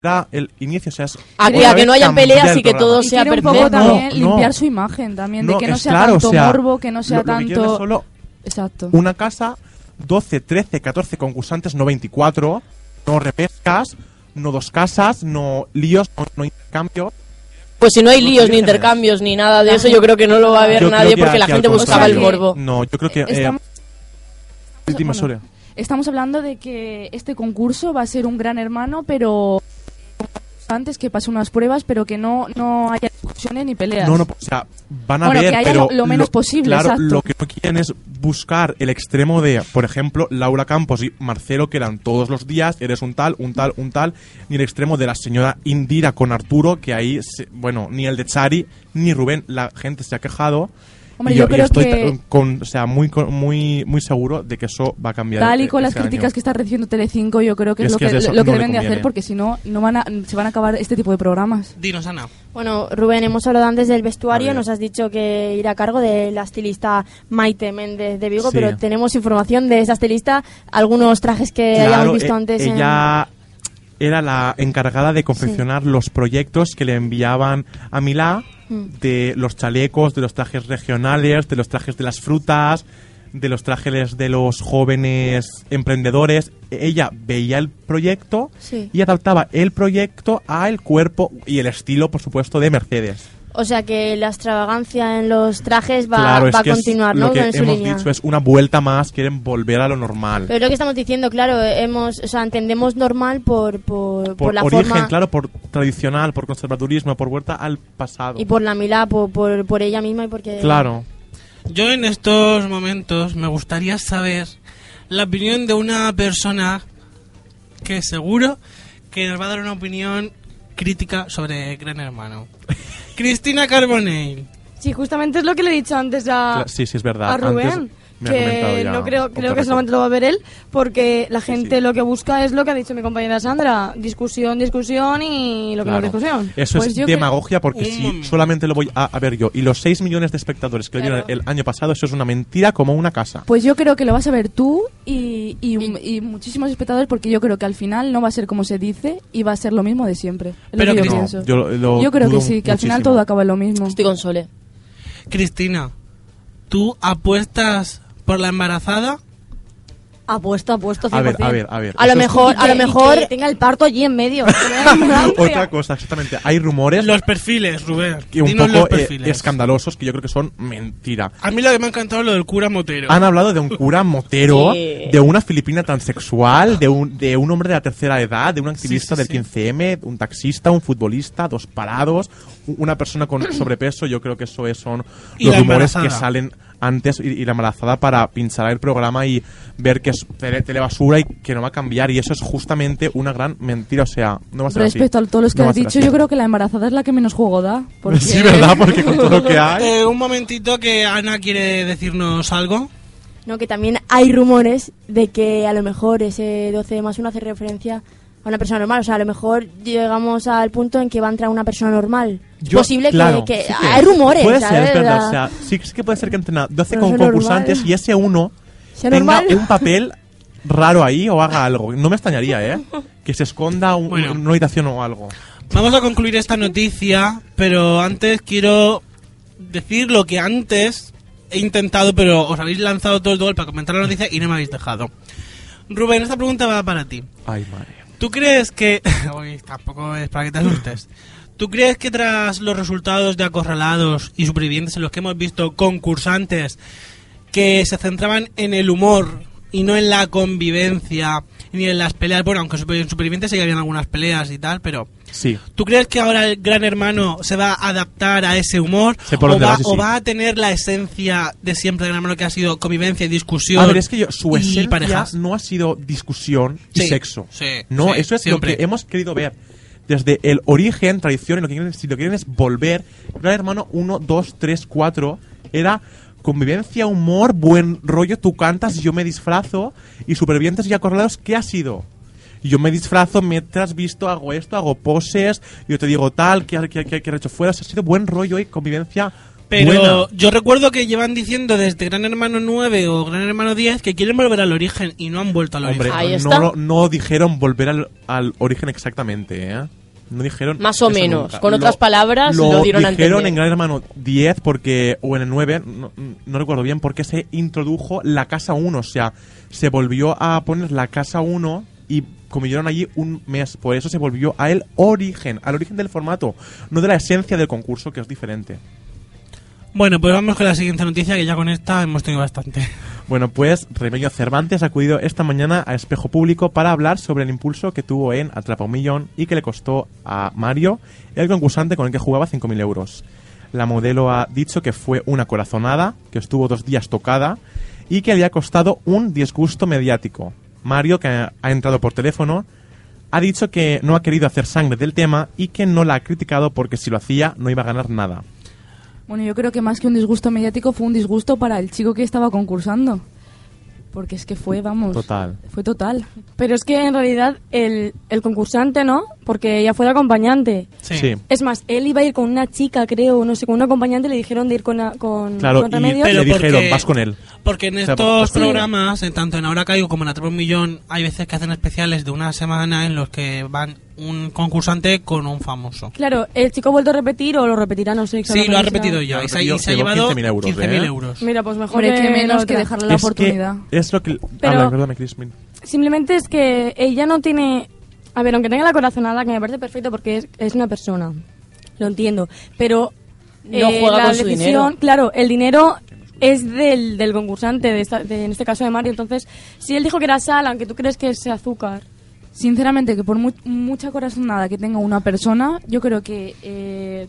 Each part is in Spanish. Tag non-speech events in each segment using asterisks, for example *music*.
Da el inicio, o sea, es A que, que no hayan peleas el y que todo Y sea quiere un poco perfecto. también No, no. limpiar su imagen también, de No, que no sea claro, tanto o sea, morbo, que no sea lo- lo que quieren es tanto... solo Exacto. una casa, 12, 13, 14 concursantes, no 24, no repescas, no dos casas, no líos, no, no intercambios. Pues si no hay No líos, ni intercambios, ni nada de eso, yo creo que no lo va a ver Yo nadie que porque la gente buscaba el morbo. No, yo creo que... eh, Estamos- bueno, Soria. Estamos hablando de que este concurso va a ser un gran hermano, pero antes que pase unas pruebas, pero que no, no haya discusiones ni peleas. No, no, o sea, van a Bueno, ver, que haya pero lo- lo menos posible, Claro, exacto. lo que no quieren es buscar el extremo de, por ejemplo, Laura Campos y Marcelo, que eran todos los días, eres un tal, un tal, un tal, ni el extremo de la señora Indira con Arturo, que ahí, se- bueno, ni el de Chari, ni Rubén, la gente se ha quejado. Hombre, y yo y creo estoy que- con, o sea, muy, muy, muy seguro de que eso va a cambiar. Tal y eh, con las este año. críticas que está recibiendo Telecinco, yo creo que es, Es lo que que, lo que no deben de hacer, porque si no, no van a, se van a acabar este tipo de programas. Dinos, Ana. Bueno, Rubén, hemos hablado antes del vestuario, nos has dicho que irá a cargo de la estilista Maite Méndez de Vigo, Sí. pero tenemos información de esa estilista, algunos trajes que Claro, hayamos visto e- antes. en- Ella era la encargada de confeccionar los proyectos que le enviaban a Milá Mm. de los chalecos, de los trajes regionales, de los trajes de las frutas, de los trajes de los jóvenes emprendedores. Ella veía el proyecto Sí. y adaptaba el proyecto al cuerpo y el estilo, por supuesto, de Mercedes. O sea que la extravagancia en los trajes va, claro, es va a que es continuar, lo ¿no? que en su hemos línea. dicho es una vuelta más, quieren volver a lo normal. Pero lo que estamos diciendo, claro, hemos, o sea, entendemos normal por, por, por por la origen, forma claro, por tradicional, por conservadurismo, por vuelta al pasado. y por la Milá, por, por, por ella misma y porque... Claro. Yo en estos momentos me gustaría saber la opinión de una persona que seguro que nos va a dar una opinión crítica sobre Gran Hermano. *laughs* Cristina Carbonell. Sí, justamente es lo que le he dicho antes a, sí, sí, es verdad. a Rubén. Antes me que ya no creo, creo the que solamente lo va a ver él, porque la gente sí. lo que busca es lo que ha dicho mi compañera Sandra: discusión, discusión y lo que no Claro. es discusión. Eso Pues es demagogia porque si momento. solamente lo voy a, a ver yo y los 6 millones de espectadores que lo vieron Claro. el año pasado, eso es una mentira como una casa. Pues yo creo que lo vas a ver tú y, y, y muchísimos espectadores, porque yo creo que al final no va a ser como se dice y va a ser lo mismo de siempre. Es lo Pero que yo no, pienso. yo lo- lo Yo creo que sí, que al final todo acaba en lo mismo. Estoy con Sole. Cristina, ¿tú apuestas por la embarazada? Apuesto, apuesto 100%. A ver, a ver, a ver. A lo mejor, a lo mejor... que tenga el parto allí en medio. *laughs* Otra cosa, exactamente. Hay rumores Los perfiles, Rubén. que un Dinos poco los eh, escandalosos que yo creo que son mentira. A mí lo que me ha encantado es lo del cura Motero. Han hablado de un cura motero, *laughs* Sí. de una filipina transexual, de un, de un hombre de la tercera edad, de un activista Sí, sí, del 15M, un taxista, un futbolista, dos parados, una persona con *clears throat* sobrepeso. Yo creo que eso es, son los rumores que embarazada. salen antes y, y la embarazada para pinchar el programa y ver que es tele, telebasura y que no va a cambiar. Y eso es justamente una gran mentira. O sea, no va a ser así. Respecto a todos los que No has dicho, así. yo creo que la embarazada es la que menos juego da. *laughs* Porque... Sí, ¿verdad? Porque con todo lo que *laughs* hay... Eh, un momentito que Ana quiere decirnos algo. No, que también hay rumores de que a lo mejor ese 12 más 1 hace referencia a una persona normal. O sea, a lo mejor llegamos al punto en que va a entrar una persona normal. Es Yo- posible que- claro, que, sí Hay rumores, Puede ser, ¿sabes? es verdad. O sea, sí, sí que puede ser que entre 12 Pero con concursantes normal. y ese uno ¿Sea tenga normal? un papel raro ahí o haga algo. No me extrañaría, ¿eh? Que se esconda un- Bueno. una habitación o algo. Vamos a concluir esta noticia, pero antes quiero decir lo que antes he intentado, pero os habéis lanzado todo el gol para comentar la noticia y no me habéis dejado. Rubén, esta pregunta va para ti. Ay, madre. ¿Tú crees que... *laughs* Uy, tampoco es para que te asustes. ¿Tú crees que tras los resultados de acorralados y supervivientes en los que hemos visto concursantes que se centraban en el humor y no en la convivencia ni en las peleas, bueno, aunque en supervivientes sí que habían algunas peleas y tal, pero Sí. ¿tú crees que ahora el gran hermano se va a adaptar a ese humor o, va, vas y o sí. va a tener la esencia de siempre del gran hermano que ha sido convivencia y discusión? A ver, es que yo, su esencia parejas? no ha sido discusión y Sí, sexo. sí, no, sí, eso es siempre. lo que hemos querido ver. Desde el origen, tradición, y lo que quieren, si lo quieren es volver. Gran Hermano 1, 2, 3, 4 era convivencia, humor, buen rollo, tú cantas, yo me disfrazo, y supervivientes y acorralados, ¿qué ha sido? Yo me disfrazo, me has visto, hago esto, hago poses, yo te digo tal, que que que, que he hecho fuera, o sea, ha sido buen rollo y convivencia Pero buena. yo recuerdo que llevan diciendo desde Gran Hermano 9 o Gran Hermano 10 que quieren volver al origen y no han vuelto al Hombre, origen. Ahí no, está. lo- no dijeron volver al, al origen exactamente, ¿eh? No dijeron Más o menos. nunca. Con otras palabras, lo dieron dijeron en Gran Hermano 10 porque o en el 9, no, no recuerdo bien, porque se introdujo la casa 1, o sea, se volvió a poner la casa 1 y convivieron allí un mes, por eso se volvió a el origen, al origen del formato, no de la esencia del concurso, que es diferente. Bueno, pues vamos con la siguiente noticia que ya con esta hemos tenido bastante. Bueno, pues Remedio Cervantes ha acudido esta mañana a Espejo Público para hablar sobre el impulso que tuvo en Atrapa un Millón y que le costó a Mario, el concursante con el que jugaba 5.000 euros. La modelo ha dicho que fue una corazonada, que estuvo dos días tocada y que había costado un disgusto mediático. Mario, que ha ha entrado por teléfono, ha dicho que no ha querido hacer sangre del tema y que no la ha criticado porque si lo hacía no iba a ganar nada. Bueno, yo creo que más que un disgusto mediático fue un disgusto para el chico que estaba concursando. Porque es que fue, vamos. Total. Fue total. Pero es que en realidad el, el concursante, ¿no? Porque ella fue de acompañante. Sí. Es más, él iba a ir con una chica, creo, no sé, con un acompañante, le dijeron de ir con, a- con, Claro, con y Remedios. Pero le dijeron, porque- vas con él. Porque en O sea, estos pues- programas, en tanto en Ahora Caigo como en Atrapa un Millón, hay veces que hacen especiales de una semana en los que van un concursante con un famoso. Claro, el chico ha vuelto a repetir o lo repetirá, no sé. Sí, lo ha exactamente. repetido ya. Y se, y se ha llevado 15.000 euros, 15.000 ¿eh? euros. Mira, pues mejor Hombre, que menos que dejarle la es oportunidad. Que es lo que... Pero- Habla, perdóname, Crispin. Simplemente es que ella no tiene... A ver, aunque tenga la corazonada, que me parece perfecto porque es, es una persona, lo entiendo, pero... eh, No juega la con su decisión, dinero. Claro, el dinero es del, del concursante, de esta- de- en este caso de Mario. Entonces, si él dijo que era sal, aunque tú crees que es azúcar... Sinceramente, que por mu- mucha corazonada que tenga una persona, yo creo que eh,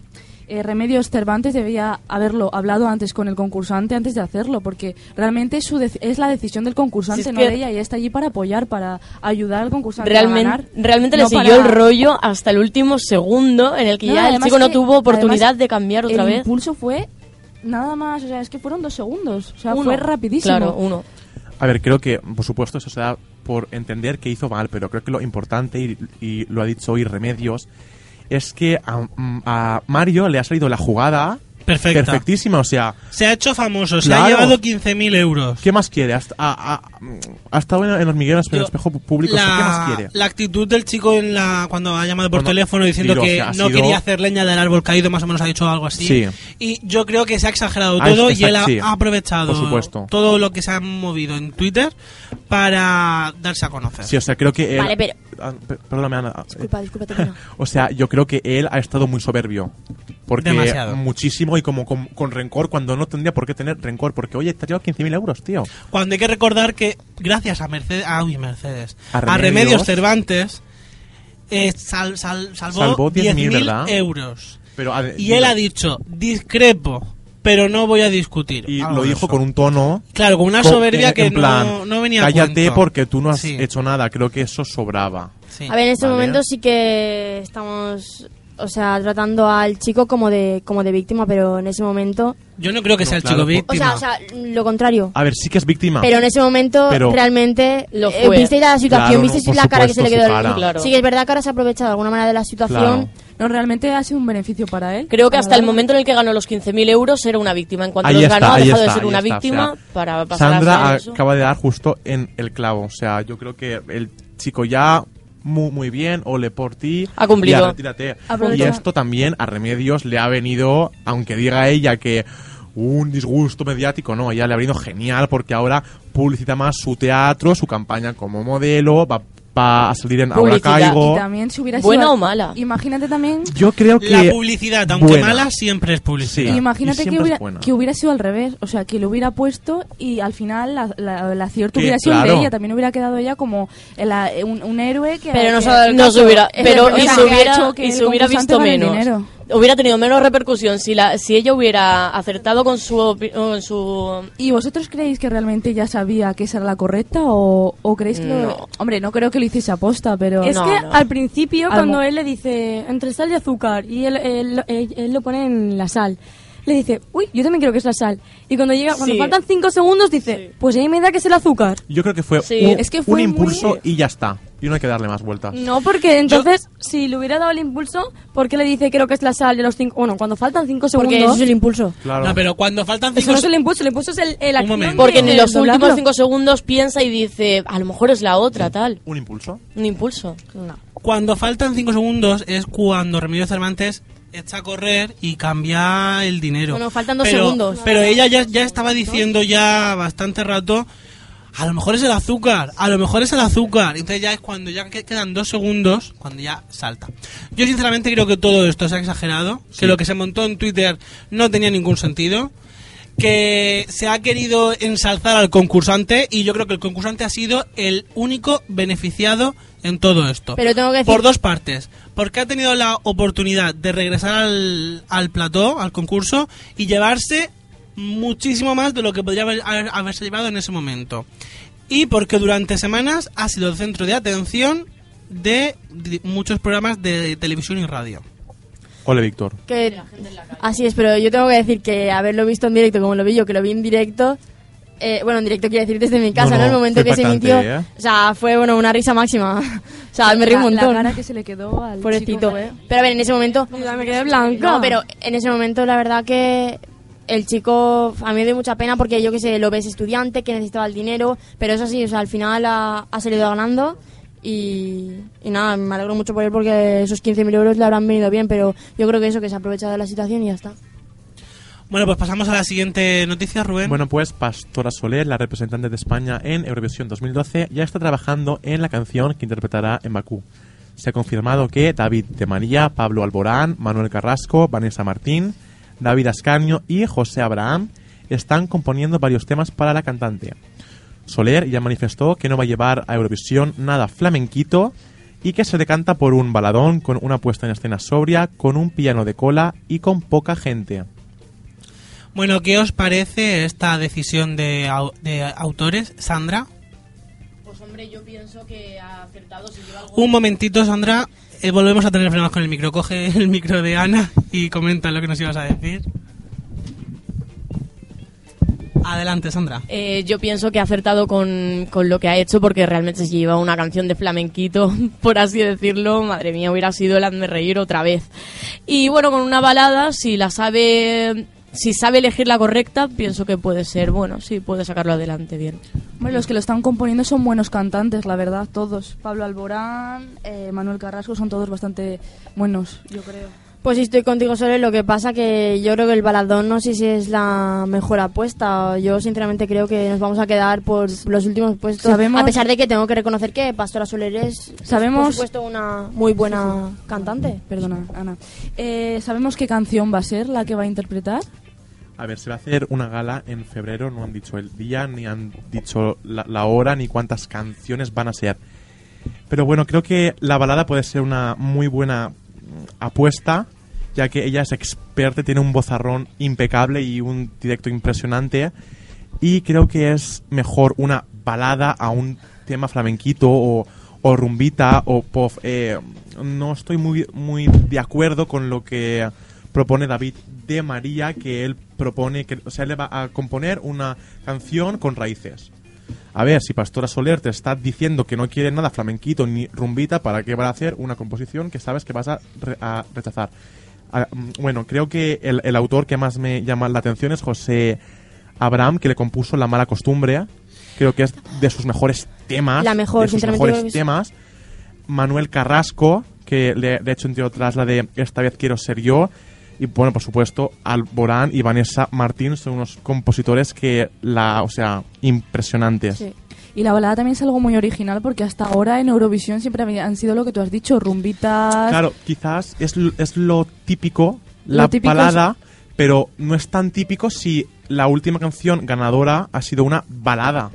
eh, Remedios Cervantes debía haberlo hablado antes con el concursante antes de hacerlo, porque realmente es, su es la decisión del concursante, Si no de ella, y está allí para apoyar, para ayudar al concursante a Realmente, ganar. realmente no le siguió para- el rollo hasta el último segundo en el que No, ya el chico no tuvo oportunidad de cambiar otra el vez. impulso fue nada más, o sea, es que fueron dos segundos, o sea, Uno. fue rapidísimo. Claro, uno. A ver, creo que, por supuesto, eso se da por entender que hizo mal, pero creo que lo importante, y, y lo ha dicho hoy Remedios, es que a, a Mario le ha salido la jugada Perfecta. perfectísima. O sea, Se ha hecho famoso, se ha llevado 15.000 euros. ¿qué más quiere? Ha, est- ha- estado en, en hormigueros, en el espejo público. o sea, ¿Qué más quiere? la actitud del chico en la cuando ha llamado por Cuando- teléfono diciendo o que sea, no sido- quería hacer leña del árbol caído, más o menos ha dicho algo así. Sí. Y yo creo que se ha exagerado Ah, todo es- y él ha, exacto, sí. ha aprovechado Por supuesto. todo lo que se ha movido en Twitter para darse a conocer. Sí, o sea, creo que él... Vale, pero- Ah, pe- Perdóname, Ana. Disculpa, disculpa. *laughs* O sea, yo creo que él ha estado muy soberbio. Porque Demasiado. muchísimo y como con, con rencor cuando no tendría por qué tener rencor. Porque, oye, te has llevado 15.000 euros, tío. Cuando hay que recordar que gracias a Mercedes, ah, uy, Mercedes, A a Remedios. Cervantes eh, sal- sal- salvó, Salvó 10.000, 10.000 ¿verdad? euros. Pero, a- Y él ha dicho, discrepo, pero no voy a discutir. Y Algo lo dijo eso. con un tono Claro, con una con- soberbia en- que plan, no, no venía a Cállate porque tú no has Sí, hecho nada. Creo que eso sobraba. sí. A ver, en este Vale. momento sí que estamos, o sea, tratando al chico como de, como de víctima, pero en ese momento, Yo no creo que No, sea el claro, chico por- o víctima. sea, o sea, lo contrario. A ver, sí que es víctima. Pero en ese momento Pero- realmente Lo eh, fue. visteis la situación, Claro, visteis la cara que se le quedó. cara. Claro. Sí que es verdad que ahora se ha aprovechado de alguna manera de la situación. Claro. No, realmente ha sido un beneficio para él. Creo que hasta el momento en el que ganó los 15.000 euros era una víctima. En cuanto Ahí los está, ganó, ha dejado está, de ser una está, o víctima sea, para pasar a Sandra acaba de dar justo en el clavo. O sea, yo creo que el chico ya muy, muy bien, ole por ti. Ha cumplido. Retírate. Aprovecha. Y esto también a Remedios le ha venido, aunque diga ella que un disgusto mediático, no, ella le ha venido genial porque ahora publicita más su teatro, su campaña como modelo, va, va a salir en Ahora Publicidad. Caigo. Y también si hubiera ¿Buena sido- o mala? Imagínate también Yo creo que... La publicidad, aunque buena. mala, siempre es publicidad. Sí. Imagínate que hubiera, es buena. que hubiera sido al revés, o sea, que lo hubiera puesto y al final la, la- el acierto Que, hubiera sido el claro. de ella, también hubiera quedado ella como el- un, un hérowe que... Pero no se ha dado el caso. pero y se hubiera, y se hubiera visto menos. Hubiera tenido menos repercusión si la si ella hubiera acertado con su con su ¿Y vosotros creéis que realmente ya sabía que esa era la correcta o, o creéis que lo-. Hombre, no creo que lo hiciese aposta, pero... Es No, que no. al principio, Al cuando él le dice entre sal y azúcar, y él, él, él- él lo pone en la sal, le dice, uy, yo también creo que es la sal. Y cuando llega, cuando Sí. faltan cinco segundos, dice, pues a mí me da que es el azúcar. Yo creo que fue Sí. un, Es que un fue impulso muy- y ya está. Y no hay que darle más vueltas. No, porque entonces, si le hubiera dado el impulso, ¿por qué le dice creo que es la sal de los cinco? Bueno, cuando faltan cinco porque segundos. eso es el impulso. Claro. No, pero cuando faltan Eso cinco... no es el impulso, el impulso es el, el acción momento. de- Porque en los doblarlo. últimos cinco segundos piensa y dice, a lo mejor es la otra, tal. ¿Un impulso? Un impulso. No. Cuando faltan 5 segundos es cuando Remedios Cervantes echa a correr y cambia el dinero. Bueno, faltan dos pero, segundos. Pero ella ya, ya estaba diciendo ya bastante rato, a lo mejor es el azúcar, a lo mejor es el azúcar. Entonces ya es cuando ya que- quedan dos segundos, cuando ya salta. Yo sinceramente creo que todo esto se ha exagerado, que lo que se montó en Twitter no tenía ningún sentido. que se ha querido ensalzar al concursante y yo creo que el concursante ha sido el único beneficiado en todo esto. Pero tengo que decir- Por dos partes. Porque ha tenido la oportunidad de regresar al, al plató, al concurso, y llevarse muchísimo más de lo que podría haber- haber- haberse llevado en ese momento. Y porque durante semanas ha sido el centro de atención de muchos programas de televisión y radio. Ole, Víctor. Que, así es, pero yo tengo que decir que haberlo visto en directo como lo vi yo, que lo vi en directo, eh, bueno, en directo quiero decir desde mi casa, No, ¿no? no, El momento que se emitió, ¿eh? o sea, fue, bueno, una risa máxima. *laughs* o sea, me reí un montón. La cara que se le quedó al Pobrecito. chico fue- Pero a ver, en ese momento... Yo me quedé blanca. No, pero en ese momento la verdad que el chico a mí me dio mucha pena porque yo que sé, lo ves estudiante, que necesitaba el dinero, pero eso sí, o sea, al final ha, ha salido ganando y, y nada, me alegro mucho por él porque esos 15.000 euros le habrán venido bien, pero yo creo que eso, que se ha aprovechado de la situación y ya está. Bueno, pues pasamos a la siguiente noticia, Rubén. Bueno, pues Pastora Soler, la representante de España en Eurovisión 2012, ya está trabajando en la canción que interpretará en Bakú. Se ha confirmado que David de María, Pablo Alborán, Manuel Carrasco, Vanessa Martín, David Ascanio y José Abraham están componiendo varios temas para la cantante. Soler ya manifestó que no va a llevar a Eurovisión nada flamenquito y que se decanta por un baladón con una puesta en escena sobria, con un piano de cola y con poca gente. Bueno, ¿qué os parece esta decisión de, de autores? Sandra, Pues hombre, yo pienso que ha acertado si lleva algo... un momentito, Sandra. eh, volvemos a tener problemas con el micro. Coge el micro de Ana y comenta lo que nos ibas a decir. Adelante, Sandra. Eh, yo pienso que ha acertado con, con lo que ha hecho porque realmente si lleva una canción de flamenquito, *laughs* por así decirlo, madre mía, hubiera sido el hazme reír otra vez. Y bueno, con una balada, si la sabe, si sabe elegir la correcta, pienso que puede ser, bueno, sí, puede sacarlo adelante bien. Hombre, los que lo están componiendo son buenos cantantes, la verdad, todos. Pablo Alborán, eh, Manuel Carrasco son todos bastante buenos, yo creo. Pues sí, estoy contigo sobre lo que pasa que yo creo que el baladón no sé si es la mejor apuesta. Yo sinceramente creo que nos vamos a quedar por los últimos puestos. Sabemos- A pesar de que tengo que reconocer que Pastora Soler es, Sabemos- por supuesto, una muy buena cantante. Perdona, Ana. Eh, ¿Sabemos qué canción va a ser la que va a interpretar? A ver, se va a hacer una gala en febrero, no han dicho el día, ni han dicho la, la hora, ni cuántas canciones van a ser. Pero bueno, creo que la balada puede ser una muy buena apuesta, ya que ella es experta, tiene un vozarrón impecable y un directo impresionante. Y creo que es mejor una balada a un tema flamenquito o, o rumbita o pop. Eh, no estoy muy, muy de acuerdo con lo que propone David de María, que él propone, que, o sea, él le va a componer una canción con raíces. A ver, si Pastora Soler te está diciendo que no quiere nada flamenquito ni rumbita, ¿para qué va a hacer una composición que sabes que vas a, re- a rechazar? Ah, mm, bueno, creo que el, el autor que más me llama la atención es José Abraham, que le compuso La mala costumbre. Creo que es de sus mejores temas. La mejor, de sus mejores temas. Manuel Carrasco, que le, ha hecho entre otras la de Esta vez quiero ser yo. Y bueno, por supuesto, Alborán y Vanessa Martín son unos compositores que la, o sea, impresionantes. Sí. Y la balada también es algo muy original porque hasta ahora en Eurovisión siempre han sido lo que tú has dicho, rumbitas. Claro, quizás es, es lo típico, Lo la típico balada, pero no es tan típico si la última canción ganadora ha sido una balada.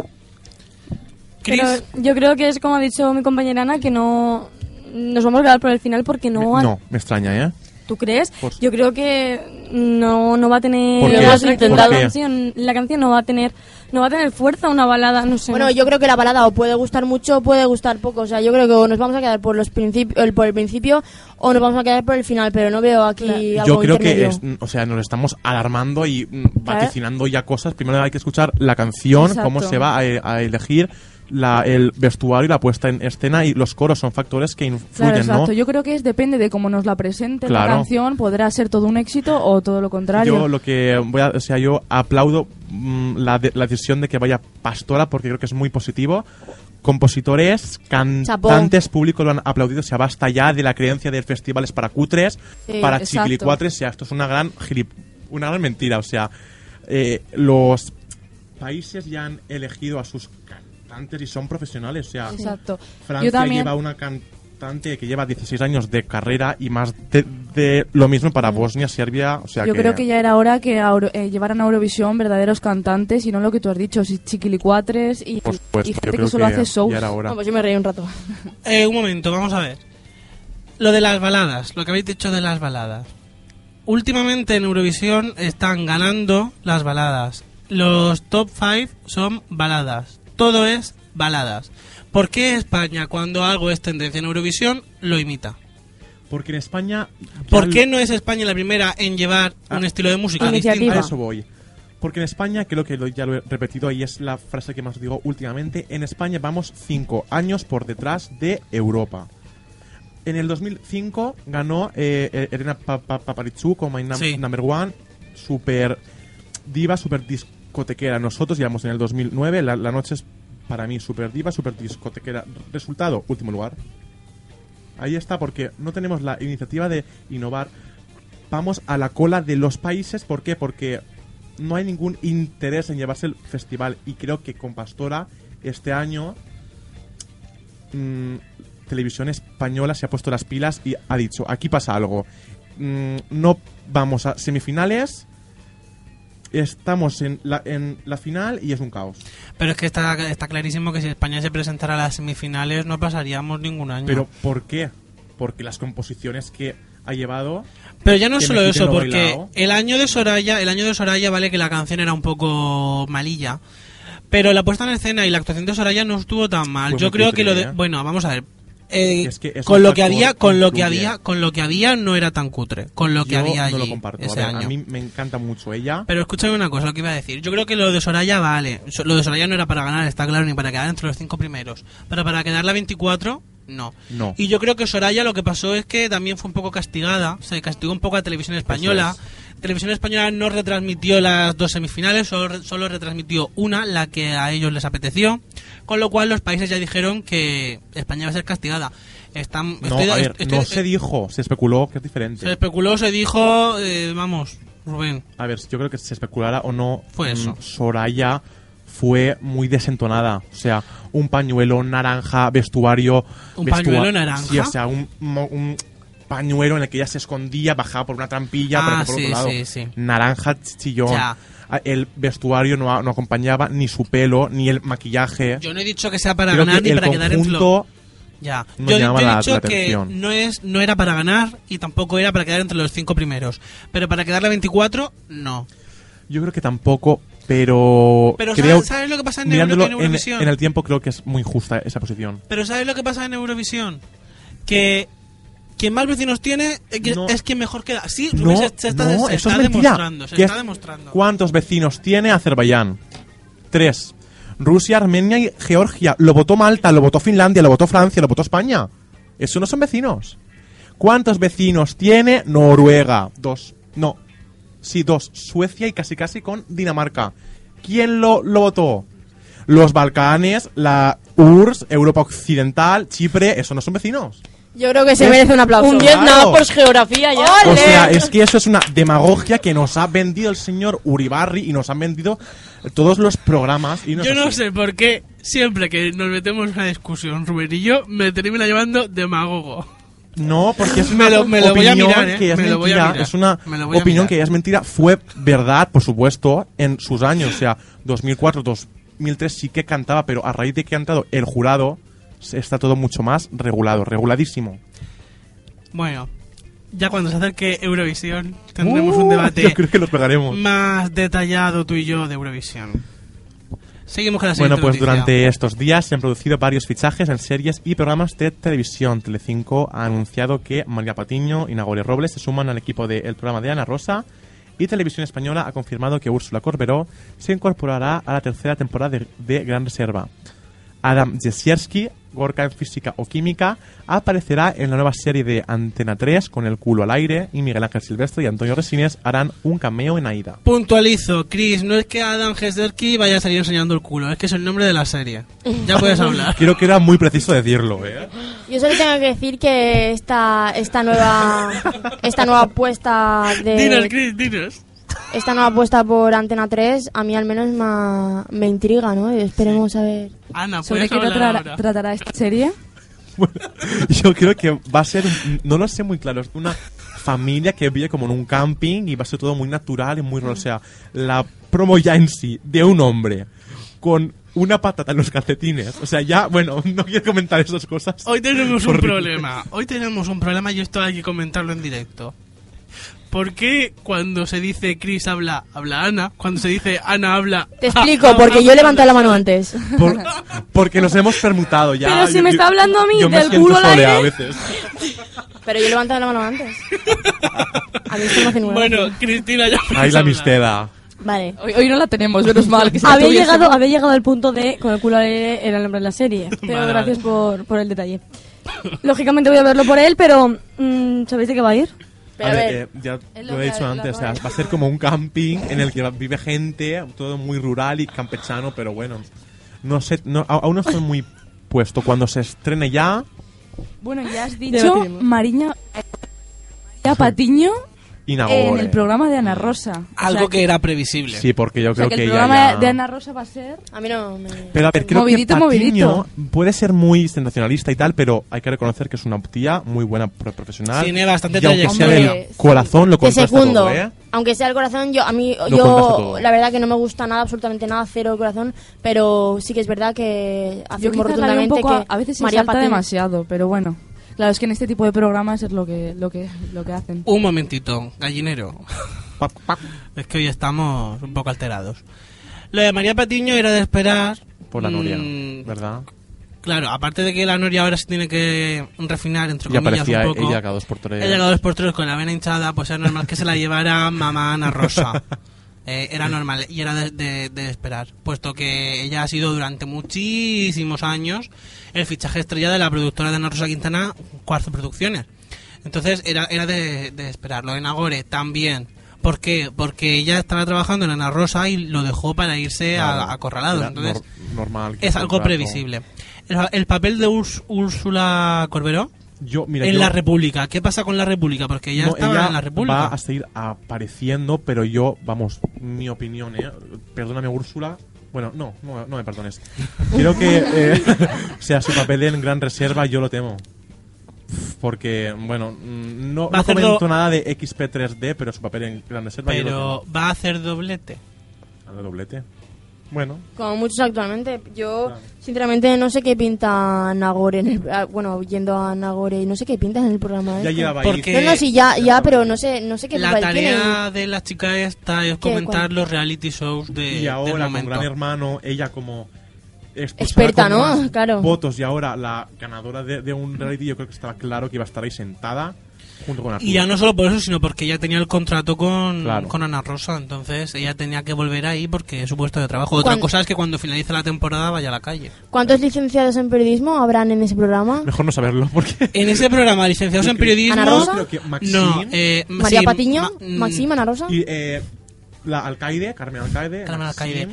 Chris, Pero yo creo que es como ha dicho mi compañera Ana, que no nos vamos a quedar por el final porque no Me- han... no, me extraña, ¿eh? ¿Tú crees? Pues- Yo creo que no, no va a tener ¿Por qué? la, ¿Por la qué? canción, la canción no va a tener no va a tener fuerza una balada, no sé. Bueno, yo creo que la balada o puede gustar mucho o puede gustar poco. O sea, yo creo que o nos vamos a quedar por los principios, el, por el principio o nos vamos a quedar por el final, pero no veo aquí algo Yo creo que, es, o sea, nos estamos alarmando y mm, vaticinando ya cosas. Primero hay que escuchar la canción, Exacto. cómo se va a, a elegir la, el vestuario y la puesta en escena y los coros son factores que influyen, Claro, exacto. ¿no? Yo creo que es depende de cómo nos la presente la Claro. canción, podrá ser todo un éxito o todo lo contrario. Yo lo que voy a, o sea, yo aplaudo mm, la, de- la decisión de que vaya Pastora porque creo que es muy positivo. Compositores, cantantes, público lo han aplaudido. O sea, basta ya de la creencia de festivales para cutres, Sí, para chiquilicuatres. O sea, esto es una gran una gran mentira. O sea, eh, los países ya han elegido a sus cantantes y son profesionales. O sea, Exacto. Francia Yo también lleva una cantante que lleva 16 años de carrera y más de, de lo mismo para Bosnia, Serbia. O sea Yo creo que ya era hora que eh, llevaran a Eurovisión verdaderos cantantes y no lo que tú has dicho, si- chiquilicuatres y, gente que solo que hace shows. ya era hora. Vamos, yo me reí un rato. *laughs* Eh, un momento, vamos a ver. Lo de las baladas, lo que habéis dicho de las baladas. Últimamente en Eurovisión están ganando las baladas. Los top 5 son baladas. Todo es baladas. ¿Por qué España, cuando algo es tendencia en Eurovisión, lo imita? Porque en España. ¿Por qué no es España la primera en llevar Ah. un estilo de música distinto? A eso voy. Porque en España, creo que lo- ya lo he repetido y es la frase que más digo últimamente, en España vamos cinco años por detrás de Europa. En el 2005 ganó eh, eh, Elena Pa- Pa- Paparizou como My. Number One, super diva, super discotequera. Nosotros llevamos en el 2009, la, noche es para mí super diva, super discotequera. Resultado, último lugar. Ahí está, porque no tenemos la iniciativa de innovar. Vamos a la cola de los países. ¿Por qué? Porque no hay ningún interés en llevarse el festival. Y creo que con Pastora, este año, mm, Televisión Española se ha puesto las pilas y ha dicho: aquí pasa algo. Mm, no vamos a semifinales. Estamos en la, en la final y es un caos. Pero es que está, está clarísimo que si España se presentara a las semifinales no pasaríamos ningún año. Pero ¿por qué? Porque las composiciones que ha llevado Pero ya no solo eso, porque el año de Soraya, el año de Soraya vale que la canción era un poco malilla, pero la puesta en escena y la actuación de Soraya no estuvo tan mal. Yo creo que lo de, ¿eh? bueno, vamos a ver. Eh, Es que es con lo que había, con lo que había, con lo que había no era tan cutre, con lo que Yo había allí no lo comparto. A ese ver, año. a mí me encanta mucho ella. Pero escúchame una cosa, lo que iba a decir. Yo creo que lo de Soraya vale. Lo de Soraya no era para ganar, está claro, ni para quedar entre los cinco primeros. Pero para quedar la 24, no. No. Y yo creo que Soraya lo que pasó es que también fue un poco castigada. Se castigó un poco a Televisión Española. Televisión Española no retransmitió las dos semifinales, solo, solo retransmitió una, la que a ellos les apeteció. Con lo cual los países ya dijeron que España va a ser castigada. Están, No, estoy- a ver, estoy- no se dijo, se especuló que es diferente. se especuló, se dijo, eh, vamos, Rubén. A ver, yo creo que se especulara o no. Fue mm, eso. Soraya fue muy desentonada. O sea, un pañuelo naranja, vestuario. ¿Un pañuelo naranja? Sí, o sea, un, un pañuelo en el que ella se escondía, bajaba por una trampilla, Ah, aparecía por sí, otro lado. sí, sí. Naranja, chillón. Ya. Ah, El vestuario no, no acompañaba ni su pelo, ni el maquillaje. Yo no he dicho que sea para Creo ganar que ni el para quedar los... conjunto Ya. no Yo, yo he la- dicho la que atención. no es no era para ganar y tampoco era para quedar entre los cinco primeros. Pero para quedar la 24, no. Yo creo que tampoco, pero, Pero creo, ¿sabes, sabes lo que pasa en, mirándolo en en, Eurovisión? en el tiempo creo que es muy justa esa posición. Pero ¿sabes lo que pasa en Eurovisión? Que quien más vecinos tiene eh, No. es quien mejor queda. Sí, No, se, se está, no, se eso está es mentira. demostrando. Se ¿Qué está es- demostrando. ¿Cuántos vecinos tiene Azerbaiyán? Tres. Rusia, Armenia y Georgia. Lo votó Malta, lo votó Finlandia, lo votó Francia, lo votó España. Eso no son vecinos. ¿Cuántos vecinos tiene Noruega? Dos. No. Sí, dos. Suecia y casi casi con Dinamarca. ¿Quién lo, lo votó? Los Balcanes, la URSS, Europa Occidental, Chipre, eso no son vecinos. Yo creo que se Es- merece un aplauso. Un 10 nada por geografía ya. O sea, es que eso es una demagogia que nos ha vendido el señor Uribarri y nos han vendido todos los programas. Y es Yo no sé por qué siempre que nos metemos en una discusión, Rubén y yo, me termina llamando demagogo. No, porque es *laughs* una opinión ¿eh? que es Me lo voy a mentira. Es una opinión que es mentira. Fue verdad, por supuesto, en sus años. O sea, 2004, 2003 sí que cantaba, pero a raíz de que ha cantado el jurado, está todo mucho más regulado, reguladísimo. Bueno, ya cuando se acerque Eurovisión tendremos un Uh, *laughs* debate Yo creo que los pegaremos. más detallado tú y yo de Eurovisión. Seguimos con la Bueno, pues noticia. durante estos días se han producido varios fichajes en series y programas de televisión. Telecinco ha anunciado que María Patiño y Nagore Robles se suman al equipo del programa de Ana Rosa y Televisión Española ha confirmado que Úrsula Corberó se incorporará a la tercera temporada de, de Gran Reserva. Adam Jesierski, Gorka en Física o Química, aparecerá en la nueva serie de Antena 3 con el culo al aire y Miguel Ángel Silvestre y Antonio Resines harán un cameo en Aida. Puntualizo, Chris, no es que Adam Hesderky vaya a salir enseñando el culo, es que es el nombre de la serie. Ya puedes hablar. *laughs* Creo que era muy preciso decirlo, ¿eh? Yo solo tengo que decir que esta, esta nueva esta nueva apuesta Dinos, de Chris, dinos. Esta nueva apuesta por Antena 3 a mí al menos ma- me intriga, ¿no? Esperemos a ver. Ana, ¿Sobre qué tratará, esta serie? *laughs* Bueno, yo creo que va a ser, no lo sé muy claro, es una familia que vive como en un camping y va a ser todo muy natural y muy raro. O sea, la promo ya en sí de un hombre con una patata en los calcetines. O sea, ya, bueno, *laughs* no quiero comentar esas cosas. Hoy tenemos un problema. Hoy tenemos un problema y esto hay que comentarlo en directo. ¿Por qué cuando se dice Chris habla, habla Ana? Cuando se dice Ana habla... Te explico, porque yo he levantado la mano antes. Por- porque nos hemos permutado ya. Pero si Yo- me yo- está hablando a mí yo me del siento culo al aire. a veces. Pero yo he levantado la mano antes. A mí esto me hace nuevo. Bueno, Cristina ya Ahí la misteda. Vale. Hoy, hoy no la tenemos, menos mal. Que *laughs* Había llegado, había llegado al punto de con el culo al aire era el nombre de la serie. *laughs* Pero Vale, gracias por, por el detalle. Lógicamente voy a verlo por él, pero mm, ¿sabéis de qué va a ir? Pero a A ver, ver, eh, ya lo lo he dicho antes, o sea, va a ser como un camping en el que vive gente, todo muy rural y campechano, pero bueno, no sé, no, aún no estoy muy puesto. Cuando se estrene ya, Bueno, ya has dicho. Mariña, María Patiño en el programa de Ana Rosa. O Algo sea que era previsible. Sí, porque yo o sea, creo que que, el programa ya- de Ana Rosa va a ser... a mí no me... Pero a ver, creo Movidito, que Patiño movidito. puede ser muy sensacionalista y tal, pero hay que reconocer que es una tía muy buena pro- profesional. Tiene bastante y aunque sea del corazón, lo contrasta segundo. todo, ¿eh? Aunque sea el corazón, yo a mí Lo yo la verdad que no me gusta nada, absolutamente nada, cero el corazón, pero sí que es verdad que afirmo veo un rotundamente poco... que A, a veces se María salta Patiño- demasiado, pero bueno. Claro, es que en este tipo de programas es lo que, lo que, lo que hacen. Un momentito, gallinero. es que hoy estamos un poco alterados. Lo de María Patiño era de esperar... Por la Noria, mm, ¿verdad? Claro, aparte de que la Noria ahora se tiene que refinar, entre Y comillas, aparecía un poco... ella cada dos por tres. Ella cada dos por tres con la vena hinchada, pues era normal que se la llevara mamá Ana Rosa. *laughs* Eh, era normal y era de, de- de esperar, puesto que ella ha sido durante muchísimos años el fichaje estrella de la productora de Ana Rosa Quintana, Cuarzo Producciones. Entonces era, era de, de esperar. Lo de Nagore también. ¿Por qué? Porque ella estaba trabajando en Ana Rosa y lo dejó para irse a, Claro, a Corralados. era Entonces nor- normal. es algo previsible. El, el papel de Úrs- Úrsula Corberó Yo, mira, en yo- la República. ¿Qué pasa con la República? Porque ella No, estaba ella en la República. va a seguir apareciendo, pero yo, vamos, mi opinión, ¿eh? Perdóname, Úrsula. Bueno, no, no, no me perdones. *laughs* Creo que, eh, *laughs* o sea, su papel en Gran Reserva yo lo temo. Porque, bueno, no, no comento do- nada de XP3D, pero su papel en Gran Reserva yo lo Pero temo. va a hacer doblete. A doblete. Bueno, Como muchos actualmente. Yo, Claro. sinceramente, no sé qué pinta Nagore en el... ah, Bueno, yendo a Nagore, no sé qué pinta en el programa. ya este. llevaba ahí. Porque- No, no, sí, ya, ya, pero no sé, no sé qué La papel tiene. tarea de la chica esta es comentar ¿Cuál? los reality shows de, Y del ahora con momento. Gran Hermano, ella como Experta, con ¿no? *laughs* Claro. Votos y ahora la ganadora de, de un reality, yo creo que estaba claro que iba a estar ahí sentada junto con Arturo. Y ya no solo por eso, sino porque ella tenía el contrato con, Claro. con Ana Rosa, entonces ella tenía que volver ahí porque es su puesto de trabajo. Otra cosa es que cuando finalice la temporada vaya a la calle. ¿Cuántos licenciados en periodismo habrán en ese programa? Mejor no saberlo, porque... En ese programa, licenciados en periodismo... ¿Ana Rosa? Creo que Maxine No, eh, María sí, Patiño, ma- mm, Maxim, Ana Rosa. y eh, la alcaide, Carmen Alcaide. Carmen Alcaide.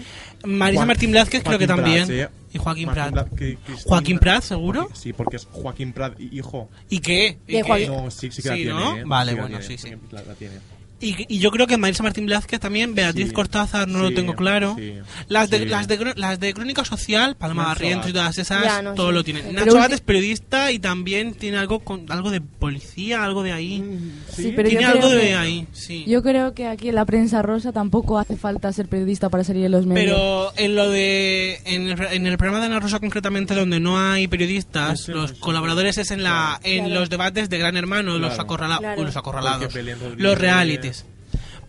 Marisa Juan- Martín Blázquez creo que Joaquín también. Prat, sí. Y Joaquín Joaquín Prat. Prat, que- Cristina- ¿Joaquín Prat, seguro? Joaquín- Sí, porque es Joaquín Prat, hi- hijo. ¿Y qué? ¿Y De qué? Joaquín- No, sí, sí que la tiene. ¿no? ¿eh? Vale, bueno, tiene, sí, sí. La, la tiene. Y, y yo creo que Marisa Martín Blázquez también, Beatriz Sí. Cortázar no lo tengo claro. sí, Las de, sí. las, de, las de Crónica Social, Palma Nacho Barrientos y todas esas, Ya, no todo lo tienen. Pero Nacho Abad es periodista y también tiene algo con algo de policía, algo de ahí. Sí, pero tiene yo algo creo de que- ahí, sí. Yo creo que aquí en la prensa rosa tampoco hace falta ser periodista para salir en los medios. Pero en lo de en el, en el programa de Ana Rosa concretamente donde no hay periodistas, los colaboradores es en la en Claro. los debates de Gran Hermano, los acorrala- Claro. los acorralados, los realities.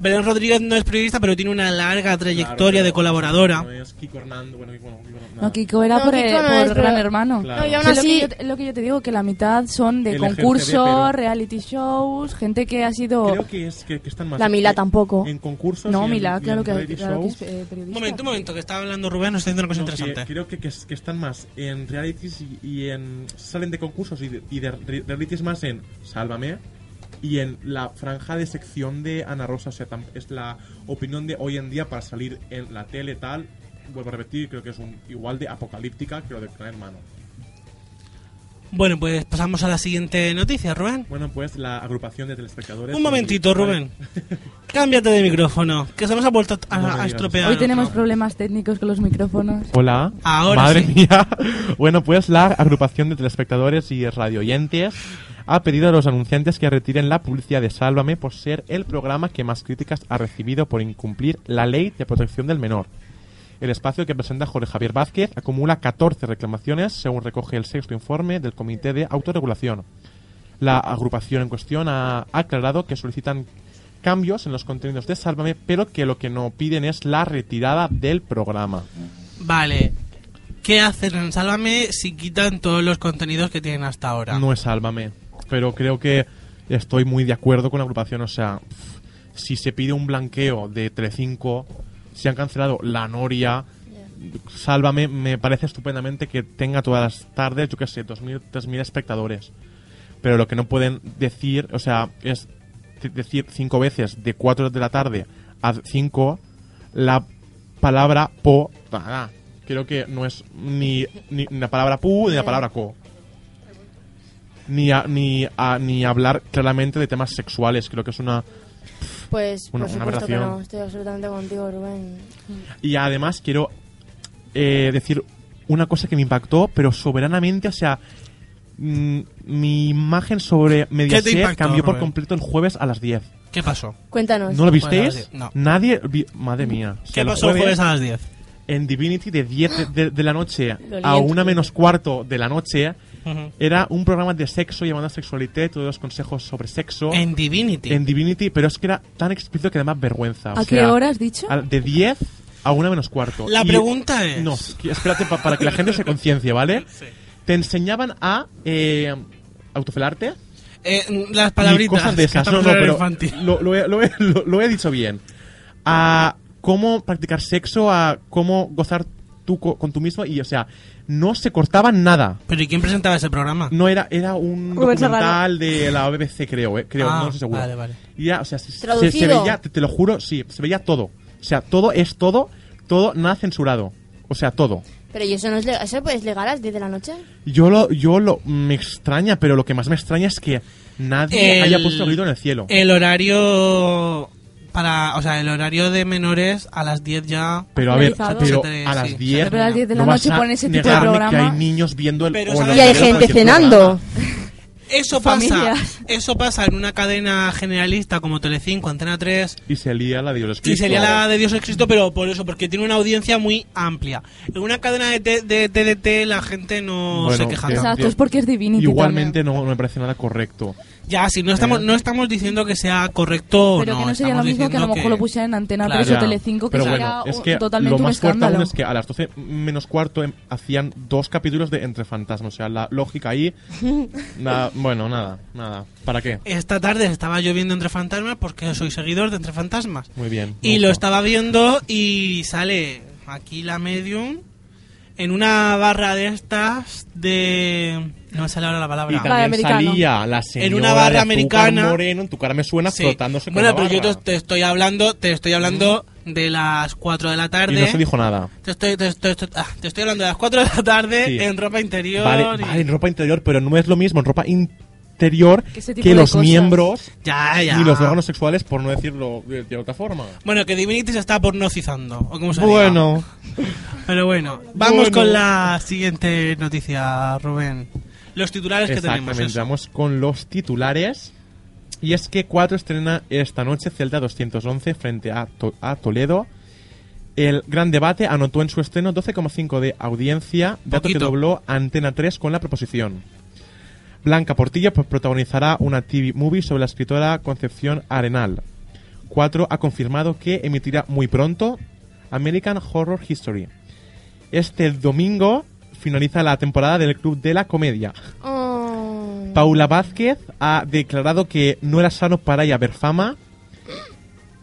Belén Rodríguez no es periodista, pero tiene una larga trayectoria Claro, de colaboradora. No es Kiko Hernando, bueno, Kiko no, Kiko no. Kiko era No, por, Kiko eh, no por es, pero- Gran Hermano. Claro. No, y aún Sí, lo, así, que yo, te- lo que yo te digo, que la mitad son de concursos, reality shows, gente que ha sido... Creo que es que, que están más La Mila en- tampoco. En concursos No, y en- Mila, y en claro que, reality claro que es shows. eh, Un momento, un momento, que está hablando Rubén, nos está diciendo una cosa No, que interesante. creo que, que, es- que están más en realities y, y en salen de concursos y de, y de re- realities más en Sálvame y en la franja de sección de Ana Rosa, o es la opinión de hoy en día para salir en la tele tal. Vuelvo a repetir, creo que es un, igual de apocalíptica que lo de Gran Hermano. Bueno, pues pasamos a la siguiente noticia, Rubén. Bueno, pues la agrupación de telespectadores. Un momentito. Rubén. *laughs* Cámbiate de micrófono, que se nos ha vuelto a, No a estropear. Hoy tenemos problemas técnicos con los micrófonos. Hola. Ahora Madre sí. mía. *laughs* Bueno, pues la agrupación de telespectadores y radioyentes ha pedido a los anunciantes que retiren la publicidad de Sálvame por ser el programa que más críticas ha recibido por incumplir la ley de protección del menor. El espacio que presenta Jorge Javier Vázquez acumula 14 reclamaciones, según recoge el sexto informe del Comité de Autorregulación. La agrupación en cuestión ha aclarado que solicitan cambios en los contenidos de Sálvame, pero que lo que no piden es la retirada del programa. Vale. ¿Qué hacen en Sálvame si quitan todos los contenidos que tienen hasta ahora? No es Sálvame, pero creo que estoy muy de acuerdo con la agrupación. O sea, si se pide un blanqueo de Telecinco, si han cancelado La Noria, Sálvame, me parece estupendamente que tenga todas las tardes, yo qué sé, 2.000, 3.000 espectadores. Pero lo que no pueden decir, o sea, es decir cinco veces de 4 de la tarde a 5 la palabra po. Creo que no es ni, ni la palabra pu ni la palabra co ni a- ni a- ni hablar claramente de temas sexuales creo que es una Pues, Una- por supuesto que no. Estoy absolutamente contigo, Rubén. y además quiero eh, decir una cosa que me impactó pero soberanamente o sea mm, mi imagen sobre Mediaset impactó, cambió por Rubén? completo el jueves a las 10 ¿Qué pasó? Cuéntanos. ¿no lo visteis? 10, no. nadie vi- madre mía O sea, ¿Qué el pasó el jueves a las 10? En Divinity de 10 de, de- de la noche *gasps* a una menos cuarto de la noche era un programa de sexo llamado Sexualité, todos los consejos sobre sexo. En Divinity. en Divinity, pero es que era tan explícito que además vergüenza. o ¿A qué hora has dicho? al- De 10 a una menos cuarto. La Y- pregunta es... No, espérate, pa- para que la gente se conciencie, ¿vale? *laughs* Sí. Te enseñaban a eh, autofelarte Eh, las y palabritas. cosas de esas. No, no, pero lo, lo he, lo he- lo- lo he dicho bien. A cómo practicar sexo, a cómo gozar tú co- con tú mismo y, o sea, no se cortaba nada. Pero ¿y quién presentaba ese programa? No era, era un Rubén Serrano. documental de la BBC, creo, eh, creo, Ah, no estoy seguro. vale, vale. Y ya, o sea, se, se- Traducido. veía, te, te lo juro, sí, se veía todo. O sea, todo es todo, todo, nada censurado. O sea, todo. Pero ¿y eso no es, le- eso es legal a las 10 de la noche? Yo lo, yo lo, me extraña, pero lo que más me extraña es que nadie El- haya puesto grito en el cielo. El horario para, o sea, el horario de menores a las 10 ya. pero a ver, pero Se te- a sí. las 10 Pero a las 10 de la no noche a pone ese tipo de negarme que programa. hay niños viendo el Pero o ¿sabes los Y hay gente cenando. programa. Eso pasa, Familias. eso pasa en una cadena generalista como Telecinco, Antena 3 Y se lía la de Dios y sería la de Dios es Cristo, pero por eso, porque tiene una audiencia muy amplia. En una cadena de, TDT la gente no Bueno, se queja. Exacto, es porque es Divinity Igualmente no, no me parece nada correcto. Ya, si no estamos, Eh. no estamos diciendo que sea correcto Pero no. que no sería lo mismo que a lo mejor lo pusieran en Antena Claro. 3 o Telecinco, que pero sería bueno, es que totalmente lo un más fuerte escándalo. aún es que a las 12 menos cuarto em, hacían dos capítulos de Entre Fantasmas. O sea, la lógica ahí. *laughs* na- bueno, nada, nada. ¿Para qué? Esta tarde estaba yo viendo Entre Fantasmas porque soy seguidor de Entre Fantasmas. Muy bien. Y lo gusta. estaba viendo y sale aquí la medium en una barra de estas de... No me sale ahora la Y palabra. La de también americano. salía la señora En una barra de americana. moreno, en tu cara me suena Sí. frotándose con Bueno, la pero yo barra. te, te estoy hablando, te estoy hablando de las 4 de la tarde. Y no se dijo nada. Te estoy, te, estoy- te- ah, te estoy hablando de las 4 de la tarde Sí. en ropa interior. Vale, y- vale, en ropa interior, pero no es lo mismo en ropa in- exterior Que los cosas. miembros Ya, ya. ni los órganos sexuales, por no decirlo de, de otra forma. Bueno, que Divinity se está pornocizando. O como se diga. Bueno, Pero bueno, vamos Bueno. con la siguiente noticia, Rubén. Los titulares que tenemos. exactamente, vamos con los titulares. Y es que 4 estrena esta noche Celta 211 frente a, To- a Toledo. El gran debate anotó en su estreno 12,5 de audiencia, dato que dobló Antena 3 con la proposición. Blanca Portilla pues, protagonizará una TV movie sobre la escritora Concepción Arenal. 4 ha confirmado que emitirá muy pronto American Horror History. Este domingo finaliza la temporada del Club de la Comedia. Oh. Paula Vázquez ha declarado que no era sano para ella ver fama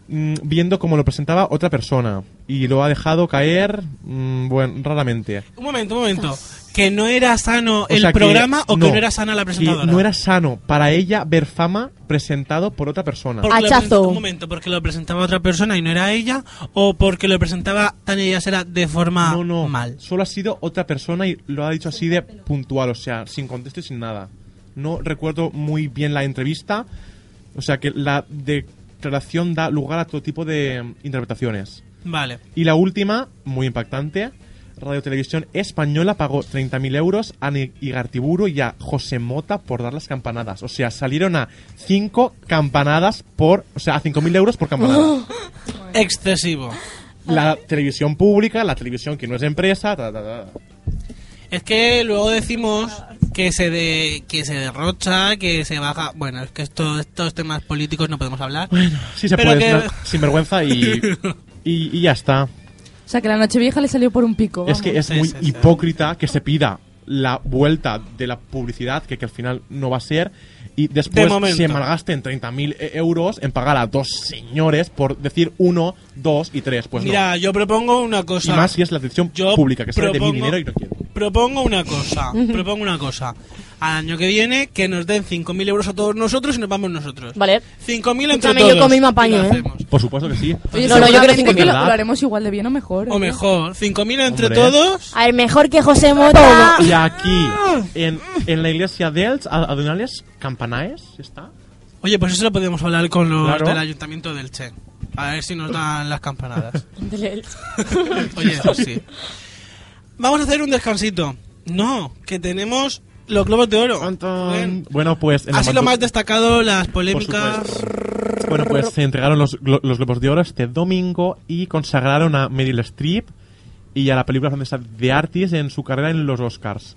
mm, viendo cómo lo presentaba otra persona y lo ha dejado caer mm, bueno raramente Un momento, un momento. ¿Que no era sano O el que programa o que no, no era sana la que presentadora? no era sano para ella ver fama presentado por otra persona Porque Hachazo. un momento, porque lo presentaba otra persona y no era ella, o porque lo presentaba Tania Yasera de forma no no mal. solo ha sido otra persona y lo ha dicho así de puntual o sea sin contexto y sin nada no recuerdo muy bien la entrevista o sea que la declaración da lugar a todo tipo de interpretaciones Vale. Y la última, muy impactante, Radio Televisión Española pagó 30.000 euros a Igartiburu y a José Mota por dar las campanadas. O sea, salieron a 5 campanadas por... O sea, a 5.000 euros por campanada. *laughs* Excesivo. la televisión pública, la televisión que no es empresa... ta, ta, ta. Es que luego decimos que se de, que se derrocha, que se baja. Bueno, es que esto, estos temas políticos no podemos hablar. Sí se Pero puede, que- sinvergüenza y, *laughs* y, y ya está. O sea, que la Nochevieja le salió por un pico. Es que es muy sí, sí. hipócrita que se pida la vuelta de la publicidad, que, que al final no va a ser, y De después momento. se malgasten 30.000 e- euros en pagar a dos señores por decir uno, dos y tres. Pues Mira, yo propongo una cosa. Y más si es la Yo pública, que sale de mi dinero y no quiero. Propongo una cosa, propongo una cosa. Al año que viene, que nos den 5.000 euros a todos nosotros y nos vamos nosotros. Vale. 5.000 entre Escúchame, todos. yo con mi me y lo apaño, ¿eh? hacemos. Por supuesto que sí. Oye, No, no, yo creo seguramente que lo, mil. lo haremos igual de bien o mejor. O ¿eh? mejor, 5.000 entre Hombre. todos. A ver, mejor que José Mota. Y aquí, en, en la iglesia de Els, a- Adonales, Campanaes, ¿está? Oye, pues eso lo podemos hablar con los Claro. del ayuntamiento del Che. A ver si nos dan las campanadas. *laughs* Oye, eso sí. Vamos a hacer un descansito. No, que tenemos los globos de oro. Bueno, pues... en la Ha sido más destacado, las polémicas. Bueno, pues se entregaron los, glo- los Globos de Oro este domingo y consagraron a Meryl Streep y a la película francesa The Artist en su carrera en los Oscars.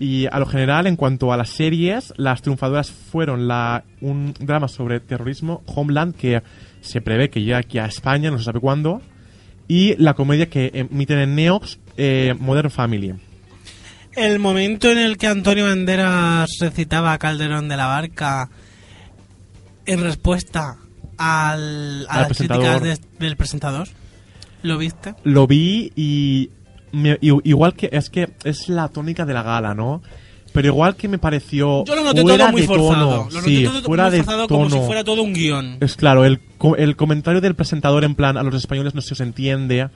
Y a lo general, en cuanto a las series, las triunfadoras fueron la, un drama sobre terrorismo, Homeland, que se prevé que llegue aquí a España, no se sabe cuándo, y la comedia que emiten en Neox, eh, Modern Family. El momento en el que Antonio Banderas recitaba a Calderón de la Barca en respuesta al, a Al las presentador. críticas de- del presentador. ¿Lo viste? lo vi y, me- i- igual que es que es la tónica de la gala, ¿no? Pero igual que me pareció Yo lo noté fuera todo muy de forzado. tono, Lo noté sí, todo fuera muy de forzado tono. como si fuera todo un guion. Es claro, el, co- el comentario del presentador en plan a los españoles no se os entiende.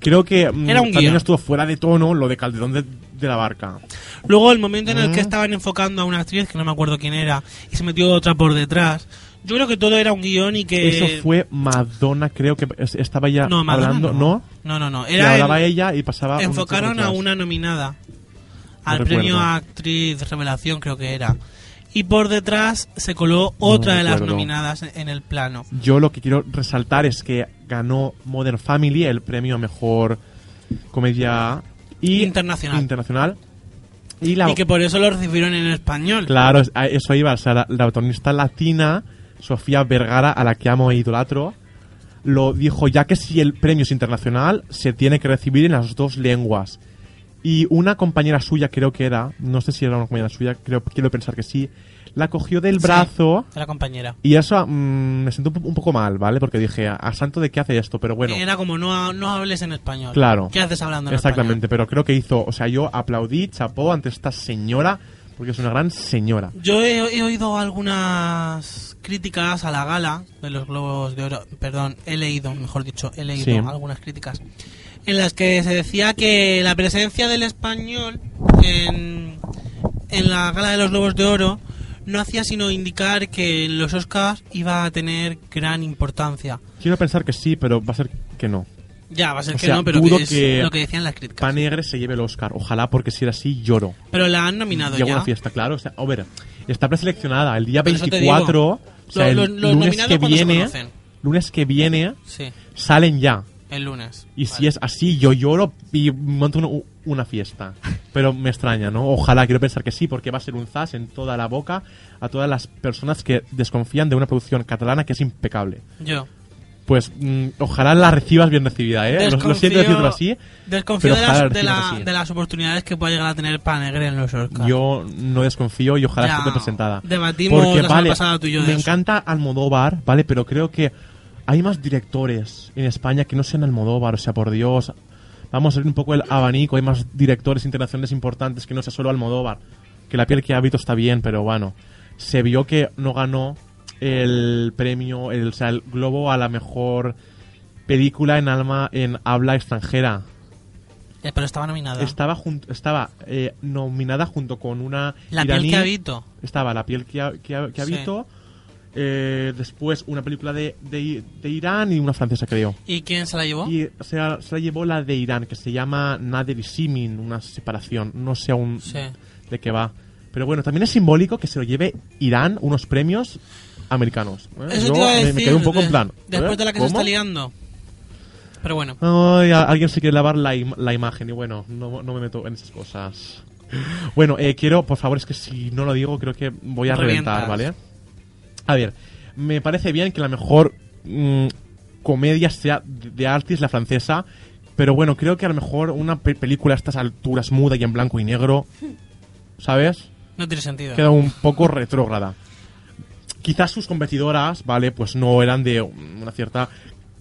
Creo que mm, Hmm. Era un también guion. estuvo fuera de tono lo de Calderón de, de la Barca. Luego el momento en el que Mm. estaban enfocando a una actriz, que no me acuerdo quién era, y se metió otra por detrás. Yo creo que todo era un guion y que... Eso fue Madonna, creo que es- estaba ya No, Madonna hablando, no. ¿no? No, no. Y Era hablaba el- ella y pasaba... un enfocaron a una nominada al No premio a actriz revelación creo que era y por detrás se coló otra de las nominadas en- el plano Yo lo que quiero resaltar es que ganó Modern Family el premio a mejor comedia y Internacional. internacional. Y la y que por eso lo recibieron en español claro, eso iba, o sea, la, la protagonista latina Sofía Vergara, a la que amo e idolatro, lo dijo ya que si el premio es internacional se tiene que recibir en las dos lenguas. Y una compañera suya, creo que era, no sé si era una compañera suya, creo quiero pensar que sí, la cogió del brazo la compañera y eso mm, me sentó un po- un poco mal, ¿vale? Porque dije, ¿a santo de qué hace esto? Pero bueno, era como no, no hables en español Claro. ¿qué haces hablando en exactamente, pero creo que hizo, o sea, yo aplaudí, chapó ante esta señora, porque es una gran señora. yo he, he oído algunas críticas a la gala de los globos de oro perdón he leído mejor dicho he leído Sí. algunas críticas en las que se decía que la presencia del español en, en la gala de los Globos de Oro no hacía sino indicar que los Oscars iba a tener gran importancia. Quiero pensar que sí, pero va a ser que no. Ya, va a ser O que sea, no, pero que es que lo que decían las críticas. Panegre se lleve el Oscar. Ojalá, porque si era así, lloro. Pero la han nominado Llega ya. una fiesta, claro. O sea, a ver, está preseleccionada el día Por eso te 24. digo. O sea, el Los- los lunes que cuando se viene. conocen. Lunes que viene salen ya. El lunes. Y Vale. si es así, yo lloro y monto una, una fiesta. Pero me extraña, ¿no? Ojalá, quiero pensar que sí, porque va a ser un zas en toda la boca a todas las personas que desconfían de una producción catalana que es impecable. Yo. Pues mm, ojalá la recibas bien recibida, ¿eh? Lo, lo siento Desconfío- decirlo así. Desconfío de las, de, la- así. de las oportunidades que pueda llegar a tener Panegre en los Oscars. Yo no desconfío y ojalá Ya, esté representada. debatimos Porque, la vale, pasada tú y yo me eso. encanta Almodóvar, ¿vale? Pero creo que hay más directores en España que no sean Almodóvar, o sea, por Dios. Vamos a abrir un poco el abanico, hay más directores internacionales importantes que no sea solo Almodóvar. Que la piel que habito está bien, pero bueno. Se vio que no ganó el premio, el, o sea, el globo a la mejor película en alma en habla extranjera. Eh, pero estaba nominada. Estaba eh, nominada junto con una La iraní. piel que habito. Estaba La piel que, que, que Sí. Eh, después una película de, de, de Irán y una francesa, creo. ¿Y quién se la llevó? Y se, la- se la llevó la de Irán, que se llama Nader y Simin, una separación. No sé aún Sí. de qué va. Pero bueno, también es simbólico que se lo lleve Irán unos premios americanos. ¿eh? Eso Yo te iba a me- decir. me, quedé un poco de- en plan. Después ¿eh? de la que se está liando. Pero bueno. Ay, alguien se quiere lavar la, im- la imagen y bueno, no, no me meto en esas cosas. Bueno, eh, quiero, por favor, es que si no lo digo, creo que voy a reventar. ¿vale? A ver, me parece bien que la mejor mm, comedia sea de de Artis, la francesa, pero bueno, creo que a lo mejor una pe- película a estas alturas muda y en blanco y negro, ¿sabes? No tiene sentido. queda un poco retrógrada. Quizás sus competidoras, ¿vale? Pues no eran de una cierta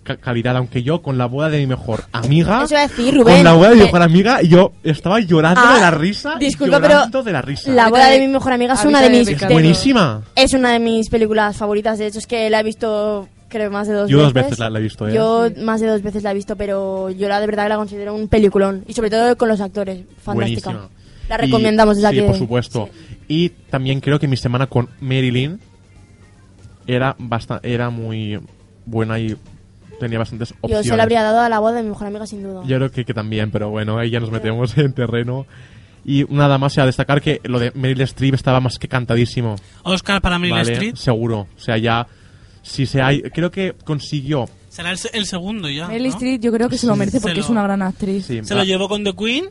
calidad, aunque yo con la boda de mi mejor amiga... Eso iba a decir, Rubén. Con la boda de mi Eh, mejor amiga, yo estaba llorando Ah, de la risa. y disculpa, pero de la risa. La boda de mi mejor amiga es una de mis... es buenísima. Es una de mis películas favoritas. De hecho, es que la he visto, creo, más de dos Yo veces. dos veces la, la he visto, ¿eh? Yo más de dos veces la he visto, pero yo la de verdad que la considero un peliculón. Y sobre todo con los actores. Fantástica. Buenísima. La Y- recomendamos desde sí, aquí. por supuesto. Y también creo que mi semana con Marilyn era, basta- era muy buena y tenía bastantes Yo opciones. se la habría dado a la boda de mi mejor amiga, sin duda. Yo creo que, que también, pero bueno, ahí ya nos metemos en terreno. Y nada más, sea, destacar que lo de Meryl Streep estaba más que cantadísimo. Oscar para Meryl ¿vale? Streep. Seguro. O sea, ya. Si se hay. Creo que consiguió. Será el, el segundo ya. Meryl ¿no? Streep yo creo que se lo merece Se porque lo- es una gran actriz. Sí, Se lo llevó con The Queen.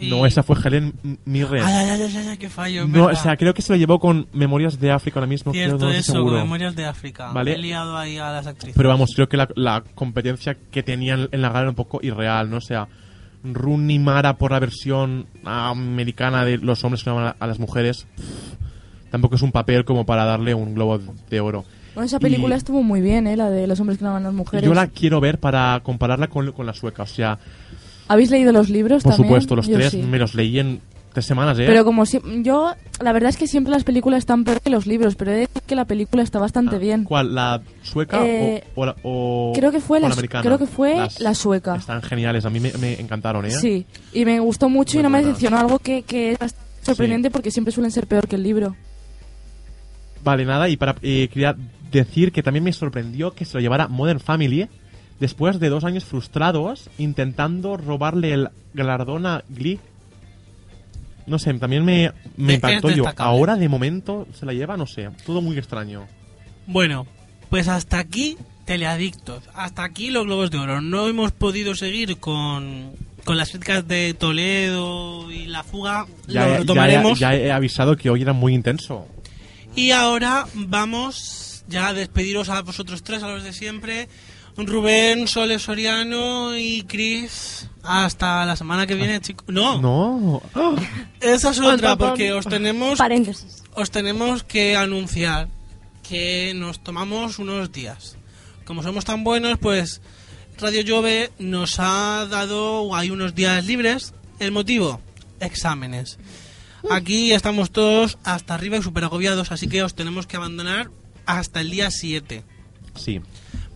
Y- No, esa fue Helen Mirren. Ay, ay, ay, ay, ay, qué fallo. no, o verdad. sea, creo que se lo llevó con Memorias de África ahora mismo. creo, Cierto, no estoy eso, seguro. Memorias de África. Vale. He liado ahí a las actrices. Pero vamos, creo que la, la competencia que tenían en la gala era un poco irreal, ¿no? O sea, Rooney Mara por la versión americana de los hombres que aman a, las mujeres. pff, tampoco es un papel como para darle un globo de oro. Bueno, esa película Y- estuvo muy bien, ¿eh? La de los hombres que no aman a las mujeres. Yo la quiero ver para compararla con, con la sueca. O sea, ¿Habéis leído los libros por también? supuesto, los Yo tres sí. me los leí en tres semanas, ¿eh? Pero como si, yo, la verdad es que siempre las películas están peor que los libros, pero he de decir que la película está bastante Ah, bien. ¿Cuál? ¿La sueca Eh, o, o la, o- creo que fue o la- americana? creo que fue Las- la sueca. Están geniales, a mí me, me encantaron, ¿eh? Sí, y me gustó mucho Muy y no me buena. decepcionó algo que, que es bastante sorprendente porque siempre suelen ser peor que el libro. Vale, nada, y para eh, quería decir que también me sorprendió que se lo llevara Modern Family después de dos años frustrados intentando robarle el galardón a Glee. No sé, también me, me impactó yo. destacable. Ahora de momento se la lleva, no sé, todo muy extraño. Bueno, pues hasta aquí Teleadictos. Hasta aquí los Globos de Oro. No hemos podido seguir con, con las críticas de Toledo y La Fuga. Ya, lo he- retomaremos. ya ya he avisado que hoy era muy intenso. Y ahora vamos ya a despediros a vosotros tres, a los de siempre. Rubén, Sole Soriano y Chris. Hasta la semana que viene, chicos. No, No. *gasps* Esa es otra, porque os tenemos, Paréntesis. os tenemos que anunciar que nos tomamos unos días. Como somos tan buenos, pues Radio Jove nos ha dado hay unos días libres. El motivo, exámenes. Aquí estamos todos hasta arriba y súper agobiados, así que os tenemos que abandonar hasta el día 7. Sí.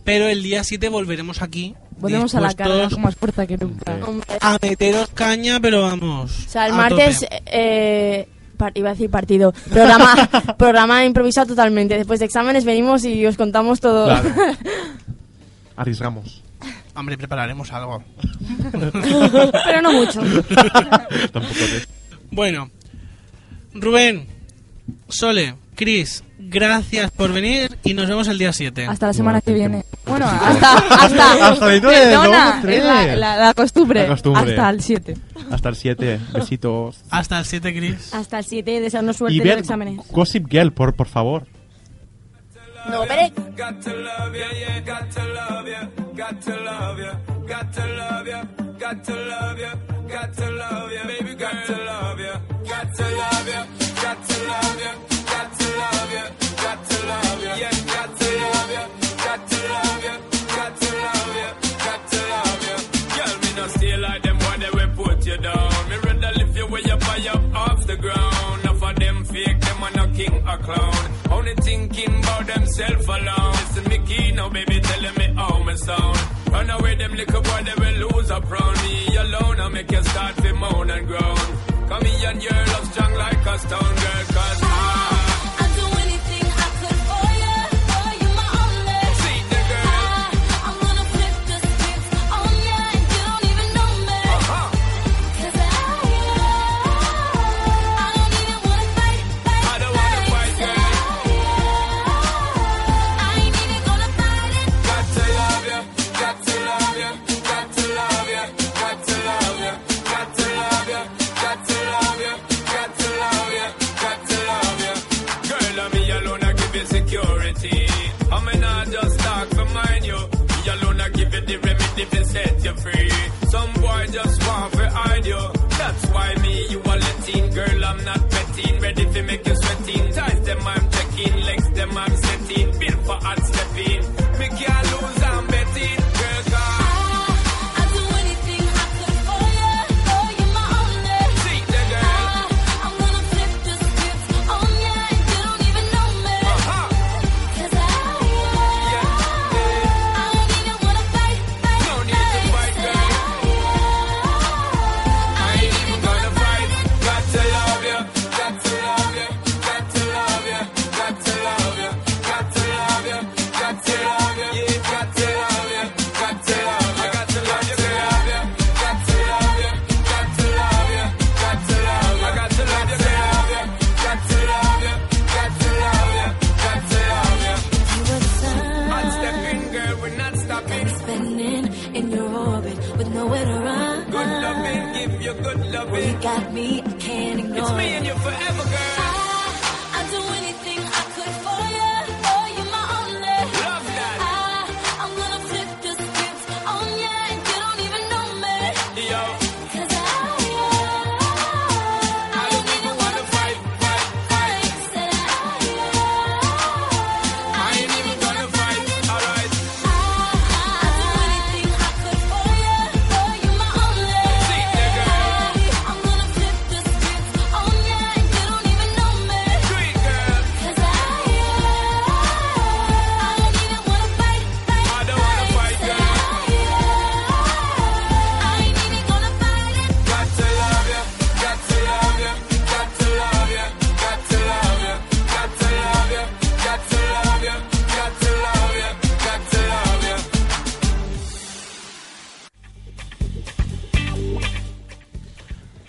Pero el día 7 volveremos aquí. Volvemos a la carga con más fuerza que nunca. A meteros caña, pero vamos. O sea, el martes eh, iba a decir partido, programa, *laughs* programa improvisado totalmente. Después de exámenes venimos y os contamos todo. Claro. *laughs* Arriesgamos. Hombre, prepararemos algo. *laughs* Pero no mucho. Tampoco es. Bueno, Rubén, Sole, Cris, gracias por venir y nos vemos el día 7. Hasta la semana que viene. Bueno, *laughs* hasta- hasta, *laughs* hasta perdona, es la, la- la costumbre. La costumbre. Hasta el 7. Hasta el 7. Besitos. Hasta el 7, Cris. Hasta el 7, desearnos suerte Y en los exámenes. Gossip Girl, por, por favor. No, pero... Got to love ya, or clown. Only thinking about themself alone. Listen, me key now, baby, telling me how me sound. Run away, them little boy, they will lose up round me alone. I make you start to moan and groan. Come here and your love strong like a stone girl, cause I,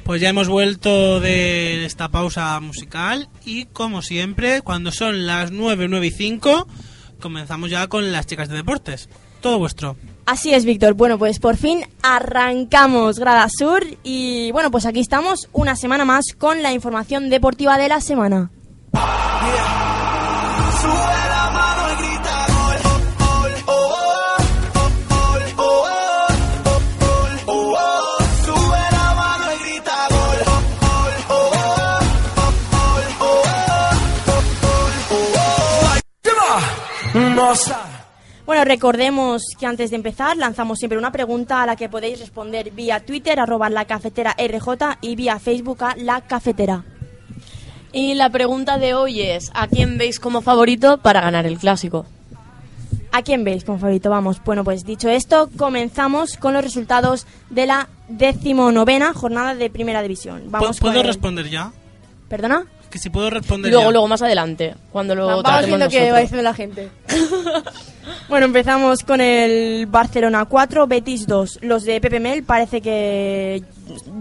Pues ya hemos vuelto de esta pausa musical y como siempre, cuando son las 9, 9 y 5, comenzamos ya con las chicas de deportes. Todo vuestro. Así es, Víctor. Bueno, pues por fin arrancamos Grada Sur y bueno, pues aquí estamos una semana más con la información deportiva de la semana. Bueno, recordemos que antes de empezar lanzamos siempre una pregunta a la que podéis responder vía Twitter, arroba la cafetera RJ y vía Facebook a la cafetera. Y la pregunta de hoy es, ¿a quién veis como favorito para ganar el clásico? ¿A quién veis como favorito? Vamos, bueno, pues dicho esto, comenzamos con los resultados de la decimonovena jornada de Primera División. Vamos ¿Puedo con el- responder ya? ¿Perdona? Que si puedo responder Luego, ya. luego más adelante, cuando lo Vamos tratemos viendo qué va diciendo la gente. *laughs* bueno, empezamos con el Barcelona 4, Betis 2. Los de Pepe Mel parece que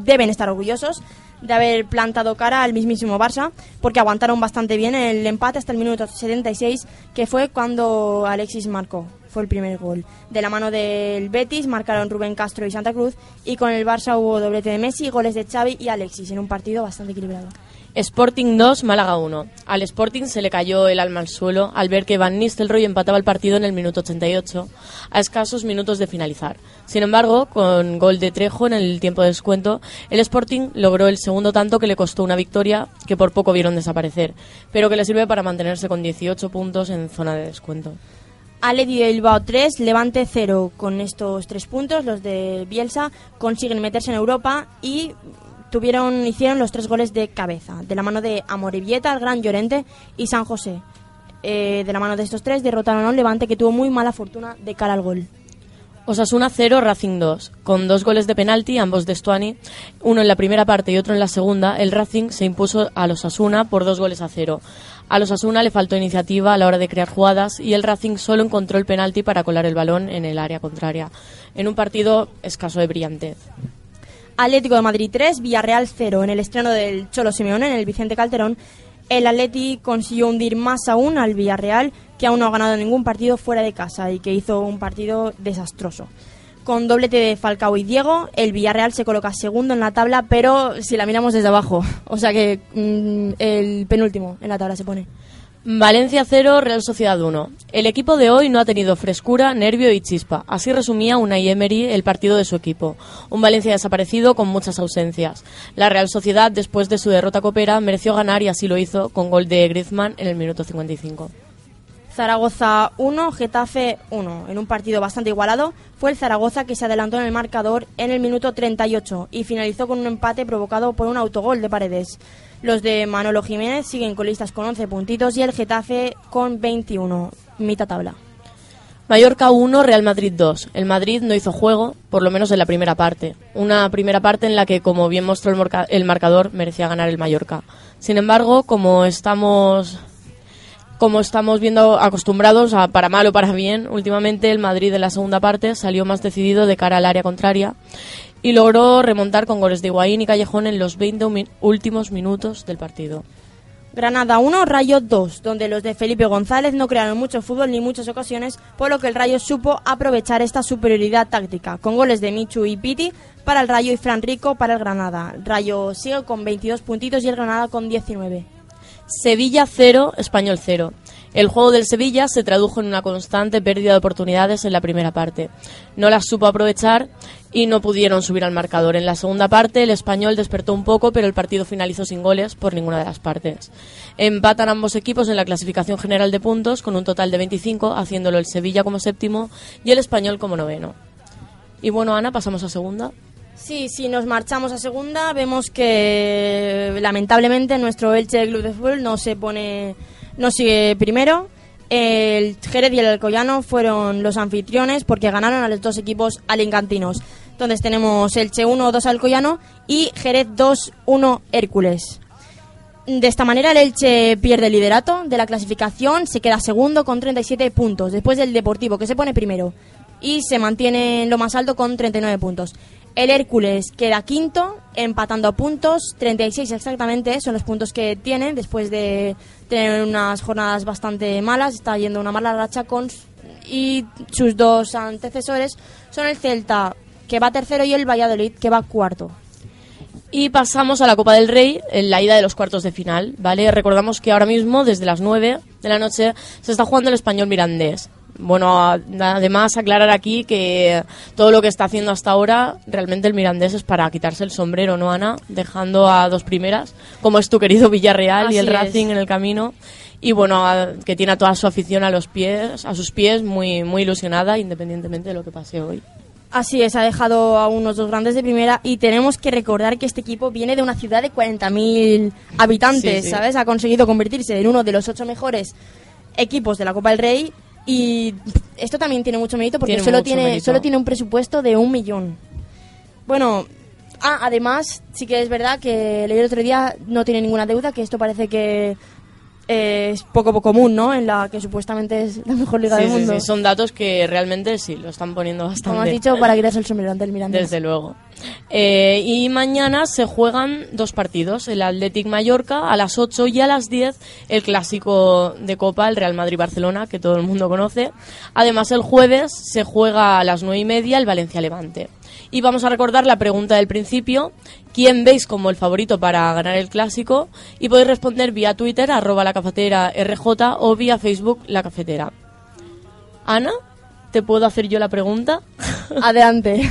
deben estar orgullosos de haber plantado cara al mismísimo Barça, porque aguantaron bastante bien el empate hasta el minuto 76, que fue cuando Alexis marcó. Fue el primer gol. De la mano del Betis marcaron Rubén Castro y Santa Cruz, y con el Barça hubo doblete de Messi, goles de Xavi y Alexis, en un partido bastante equilibrado. Sporting 2, Málaga 1. Al Sporting se le cayó el alma al suelo al ver que Van Nistelrooy empataba el partido en el minuto 88, a escasos minutos de finalizar. Sin embargo, con gol de Trejo en el tiempo de descuento, el Sporting logró el segundo tanto que le costó una victoria que por poco vieron desaparecer, pero que le sirve para mantenerse con 18 puntos en zona de descuento. Atleti de Bilbao 3, Levante 0. Con estos tres puntos, los de Bielsa consiguen meterse en Europa y hicieron los tres goles de cabeza, de la mano de Amorebieta, el Gran Llorente y San José. Eh, de la mano de estos tres derrotaron a un Levante que tuvo muy mala fortuna de cara al gol. Osasuna 0, Racing 2. Con dos goles de penalti, ambos de Stuani, uno en la primera parte y otro en la segunda, el Racing se impuso a los Osasuna por dos goles a cero. A los Osasuna le faltó iniciativa a la hora de crear jugadas y el Racing solo encontró el penalti para colar el balón en el área contraria, en un partido escaso de brillantez. Atlético de Madrid 3, Villarreal 0. En el estreno del Cholo Simeone en el Vicente Calderón, el Atleti consiguió hundir más aún al Villarreal, que aún no ha ganado ningún partido fuera de casa y que hizo un partido desastroso. Con doblete de Falcao y Diego, el Villarreal se coloca segundo en la tabla, pero si la miramos desde abajo, o sea que mm, el penúltimo en la tabla se pone. Valencia 0, Real Sociedad 1. El equipo de hoy no ha tenido frescura, nervio y chispa. Así resumía Unai Emery el partido de su equipo. Un Valencia desaparecido con muchas ausencias. La Real Sociedad, después de su derrota copera, mereció ganar y así lo hizo con gol de Griezmann en el minuto 55. Zaragoza 1, Getafe 1. En un partido bastante igualado, fue el Zaragoza que se adelantó en el marcador en el minuto 38 y finalizó con un empate provocado por un autogol de Paredes. Los de Manolo Jiménez siguen colistas con 11 puntitos y el Getafe con 21, mitad tabla. Mallorca 1, Real Madrid 2. El Madrid no hizo juego, por lo menos en la primera parte. Una primera parte en la que, como bien mostró el, el marcador, merecía ganar el Mallorca. Sin embargo, como estamos como estamos viendo acostumbrados, a, para mal o para bien, últimamente el Madrid en la segunda parte salió más decidido de cara al área contraria y logró remontar con goles de Higuaín y Callejón en los 20 umi- últimos minutos del partido. Granada 1, Rayo 2, donde los de Felipe González no crearon mucho fútbol ni muchas ocasiones, por lo que el Rayo supo aprovechar esta superioridad táctica, con goles de Michu y Piti para el Rayo y Fran Rico para el Granada. Rayo sigue con 22 puntitos y el Granada con 19. Sevilla 0, Español 0. El juego del Sevilla se tradujo en una constante pérdida de oportunidades en la primera parte. No las supo aprovechar y no pudieron subir al marcador. En la segunda parte el Español despertó un poco, pero el partido finalizó sin goles por ninguna de las partes. Empatan ambos equipos en la clasificación general de puntos con un total de 25, haciéndolo el Sevilla como séptimo y el Español como noveno. Y bueno, Ana, pasamos a segunda. Sí, si nos marchamos a segunda, vemos que lamentablemente nuestro Elche Club de Fútbol no se pone, no sigue primero. El Jerez y el Alcoyano fueron los anfitriones porque ganaron a los dos equipos alincantinos. Entonces tenemos Elche 1-2 Alcoyano y Jerez 2-1 Hércules. De esta manera el Elche pierde el liderato de la clasificación, se queda segundo con 37 puntos, después del Deportivo que se pone primero y se mantiene en lo más alto con 39 puntos. El Hércules queda quinto, empatando a puntos, 36 exactamente son los puntos que tiene después de tener unas jornadas bastante malas, está yendo una mala racha con y sus dos antecesores son el Celta que va tercero y el Valladolid que va cuarto. Y pasamos a la Copa del Rey, en la ida de los cuartos de final, ¿vale? Recordamos que ahora mismo, desde las 9 de la noche, se está jugando el español mirandés. Bueno, además aclarar aquí que todo lo que está haciendo hasta ahora, realmente el mirandés es para quitarse el sombrero, ¿no, Ana? Dejando a dos primeras, como es tu querido Villarreal y el es. Racing en el camino. Y bueno, a- que tiene a toda su afición a los pies, a sus pies, muy, muy ilusionada, independientemente de lo que pase hoy. Así es, ha dejado a unos dos grandes de primera y tenemos que recordar que este equipo viene de una ciudad de 40.000 habitantes, Sí, sí. ¿sabes? Ha conseguido convertirse en uno de los ocho mejores equipos de la Copa del Rey y esto también tiene mucho mérito porque Tiene solo, tiene, mérito. solo tiene un presupuesto de un millón. Bueno, Ah, además, sí que es verdad que leí el otro día, no tiene ninguna deuda, que esto parece que eh, es poco poco común, ¿no? En la que supuestamente es la mejor liga Sí, del sí, mundo. sí, son datos que realmente sí, lo están poniendo bastante. Como has dicho, para quitarse el sombrero ante el Mirandés. Desde luego. Eh, y mañana se juegan dos partidos, el Athletic Mallorca a las 8 y a las 10 el clásico de Copa, el Real Madrid-Barcelona, que todo el mundo conoce. Además, el jueves se juega a las 9 y media el Valencia-Levante. Y vamos a recordar la pregunta del principio, ¿quién veis como el favorito para ganar el clásico? Y podéis responder vía Twitter, arroba la cafetera RJ o vía Facebook la cafetera. Ana, ¿te puedo hacer yo la pregunta? *laughs* Adelante.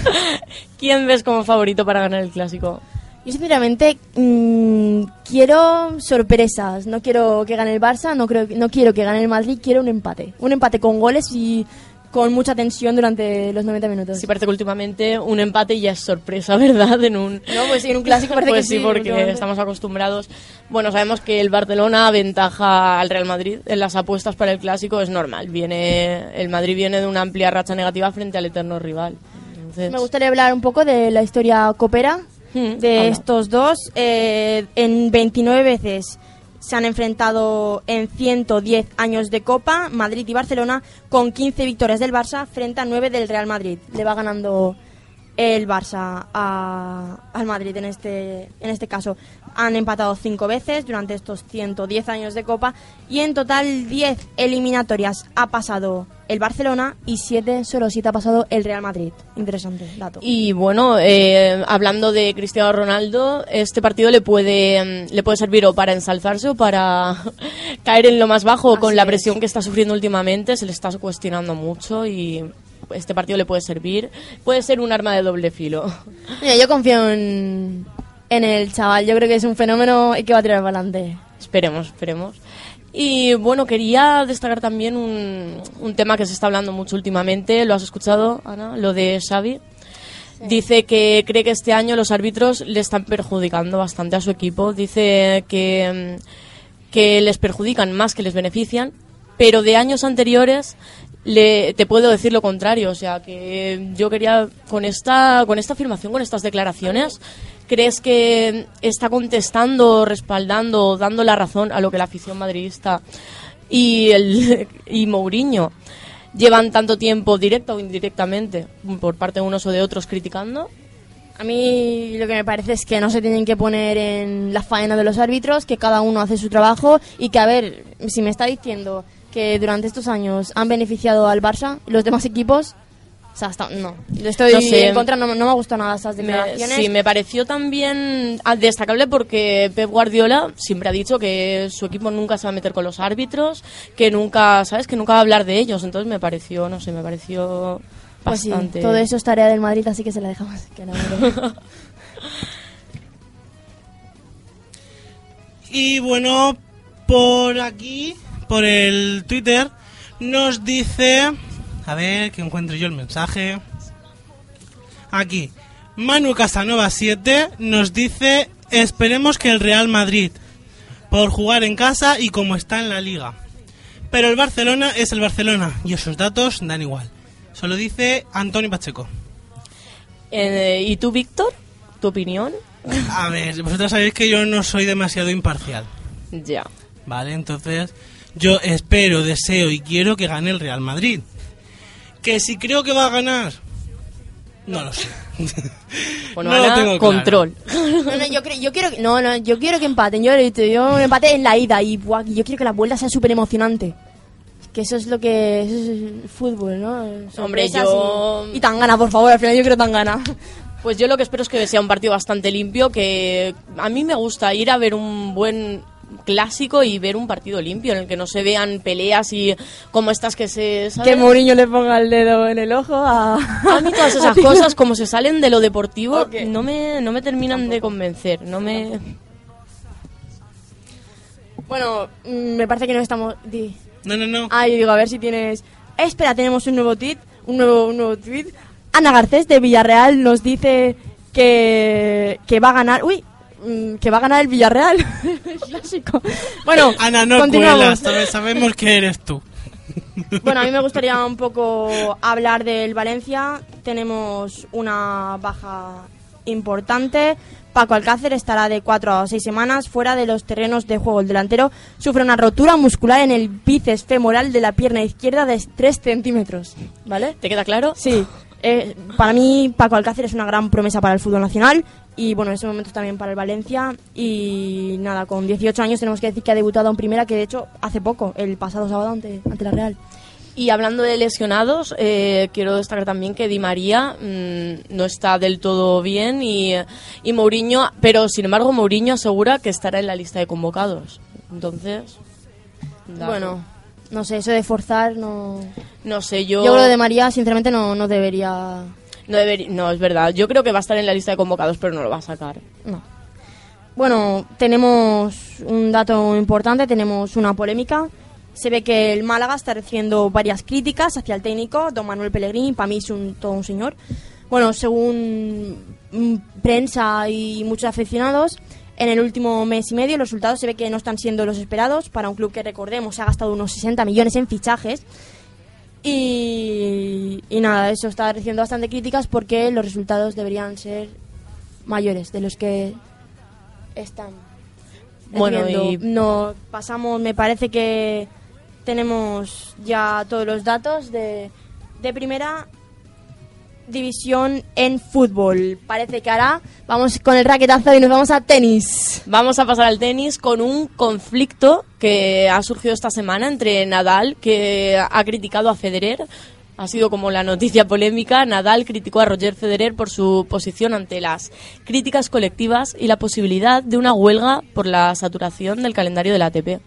¿Quién ves como favorito para ganar el clásico? Yo sinceramente mm, quiero sorpresas. No quiero que gane el Barça, no, creo, no quiero que gane el Madrid, quiero un empate. Un empate con goles y con mucha tensión durante los 90 minutos. Sí, parece que últimamente un empate ya es sorpresa, *laughs* ¿verdad? En un, No, pues sí, en un clásico parece pues que sí, porque últimamente. estamos acostumbrados. Bueno, sabemos que el Barcelona aventaja al Real Madrid en las apuestas para el clásico, es normal. Viene el Madrid viene de una amplia racha negativa frente al eterno rival. Entonces, Me gustaría hablar un poco de la historia copera Hmm, de estos dos. Eh, en 29 veces se han enfrentado en 110 años de Copa, Madrid y Barcelona, con 15 victorias del Barça frente a 9 del Real Madrid. Le va ganando el Barça a- al Madrid en este, en este caso. Han empatado 5 veces durante estos 110 años de Copa y en total 10 eliminatorias ha pasado el Barcelona y 7, solo 7 ha pasado el Real Madrid. Interesante dato. Y bueno, eh, hablando de Cristiano Ronaldo, este partido le puede, le puede servir o para ensalzarse o para *laughs* caer en lo más bajo con la es. presión que está sufriendo últimamente. Se le está cuestionando mucho y este partido le puede servir. Puede ser un arma de doble filo. Mira, yo confío en, en el chaval. Yo creo que es un fenómeno y que va a tirar para adelante. Esperemos, esperemos. Y bueno, quería destacar también un, un tema que se está hablando mucho últimamente. ¿Lo has escuchado, Ana? Lo de Xavi. Dice que cree que este año los árbitros le están perjudicando bastante a su equipo. Dice que, mm, que les perjudican más que les benefician, pero de años anteriores le, te puedo decir lo contrario. O sea, que yo quería, con esta, con esta afirmación, con estas declaraciones, ¿crees que está contestando, respaldando, dando la razón a lo que la afición madridista y, el, y Mourinho llevan tanto tiempo, directa o indirectamente, por parte de unos o de otros, criticando? A mí lo que me parece es que no se tienen que poner en la faena de los árbitros, que cada uno hace su trabajo y que, a ver, si me está diciendo que durante estos años han beneficiado al Barça y los demás equipos, o sea, hasta, no. Estoy No sé. en contra, no, no me ha gustado nada estas Me, declaraciones. sí, me pareció también ah, destacable porque Pep Guardiola siempre ha dicho que su equipo nunca se va a meter con los árbitros, que nunca, ¿sabes? Que nunca va a hablar de ellos. Entonces me pareció, no sé, me pareció Pues sí, bastante... todo eso es tarea del Madrid, así que se la dejamos. Que no. *laughs* Y bueno, por aquí, por el Twitter, nos dice... A ver, que encuentre yo el mensaje. Aquí. Manu Casanova 7 nos dice... Esperemos que el Real Madrid, por jugar en casa y como está en la liga. Pero el Barcelona es el Barcelona y esos datos dan igual. Solo dice Antonio Pacheco. Eh, ¿Y tú, Víctor? ¿Tu opinión? A ver, vosotros sabéis que yo no soy demasiado imparcial. Ya. Vale, entonces yo espero, deseo y quiero que gane el Real Madrid. Que si creo que va a ganar, no lo sé. *laughs* Bueno, No lo tengo claro. control. No, no, yo, creo, yo, quiero, que- no, no, yo quiero que empaten. Yo, lo he dicho, yo un empate en la ida y buah, yo quiero que la vuelta sea súper emocionante. Que eso es lo que eso es el fútbol, ¿no? Hombre, yo- Y, y tan gana, por favor, al final yo quiero tan gana. Pues yo lo que espero es que sea un partido bastante limpio, que a mí me gusta ir a ver un buen clásico y ver un partido limpio en el que no se vean peleas y como estas que se ¿sabes? Que Mourinho le ponga el dedo en el ojo a... a mí todas *laughs* esas cosas como se salen de lo deportivo no me no me terminan de convencer no me Bueno, mm, me parece que no estamos... di- No, no, no. Ah, yo digo, a ver si tienes... Espera, tenemos un nuevo tweet, un nuevo, un nuevo tweet. Ana Garcés de Villarreal nos dice que, que va a ganar... Uy, mm, que va a ganar el Villarreal. *laughs* El clásico. Bueno, Ana, no continuamos. cuelas, sabemos que eres tú. Bueno, a mí me *laughs* gustaría un poco hablar del Valencia. Tenemos una baja importante. Paco Alcácer estará de 4 a 6 semanas fuera de los terrenos de juego. El delantero sufre una rotura muscular en el bíceps femoral de la pierna izquierda de 3 centímetros. ¿Vale? ¿Te queda claro? Sí. *laughs* Eh, para mí, Paco Alcácer es una gran promesa para el fútbol nacional y, bueno, en ese momento también para el Valencia. Y nada, con 18 años tenemos que decir que ha debutado en primera, que de hecho hace poco, el pasado sábado ante, ante la Real. Y hablando de lesionados, eh, quiero destacar también que Di María mm, no está del todo bien y, y Mourinho, pero sin embargo Mourinho asegura que estará en la lista de convocados. Entonces, dato. Bueno, no sé, eso de forzar no... no sé, yo... Yo creo que de María, sinceramente, no, no debería... No, debería- no, es verdad. Yo creo que va a estar en la lista de convocados, pero no lo va a sacar. No. Bueno, tenemos un dato importante, tenemos una polémica. Se ve que el Málaga está recibiendo varias críticas hacia el técnico, don Manuel Pellegrini, para mí es un, todo un señor. Bueno, según prensa y muchos aficionados, en el último mes y medio los resultados se ve que no están siendo los esperados para un club que, recordemos, se ha gastado unos 60 millones en fichajes. Y, y nada, eso está recibiendo bastante críticas porque los resultados deberían ser mayores de los que están. Bueno, y- no pasamos, me parece que tenemos ya todos los datos de, de primera división en fútbol. Parece que ahora vamos con el raquetazo y nos vamos a tenis. Vamos a pasar al tenis con un conflicto que ha surgido esta semana entre Nadal, que ha criticado a Federer. Ha sido como la noticia polémica. Nadal criticó a Roger Federer por su posición ante las críticas colectivas y la posibilidad de una huelga por la saturación del calendario de la ATP.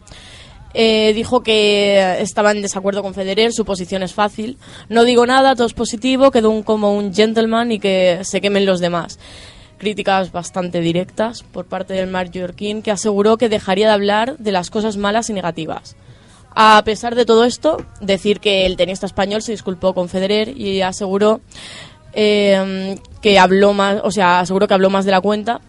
Eh, dijo que estaba en desacuerdo con Federer, su posición es fácil. No digo nada, todo es positivo, quedó un, como un gentleman y que se quemen los demás. Críticas bastante directas por parte del mallorquín que aseguró que dejaría de hablar de las cosas malas y negativas. A pesar de todo esto, decir que el tenista español se disculpó con Federer y aseguró eh, que habló más, o sea, aseguró que habló más de la cuenta.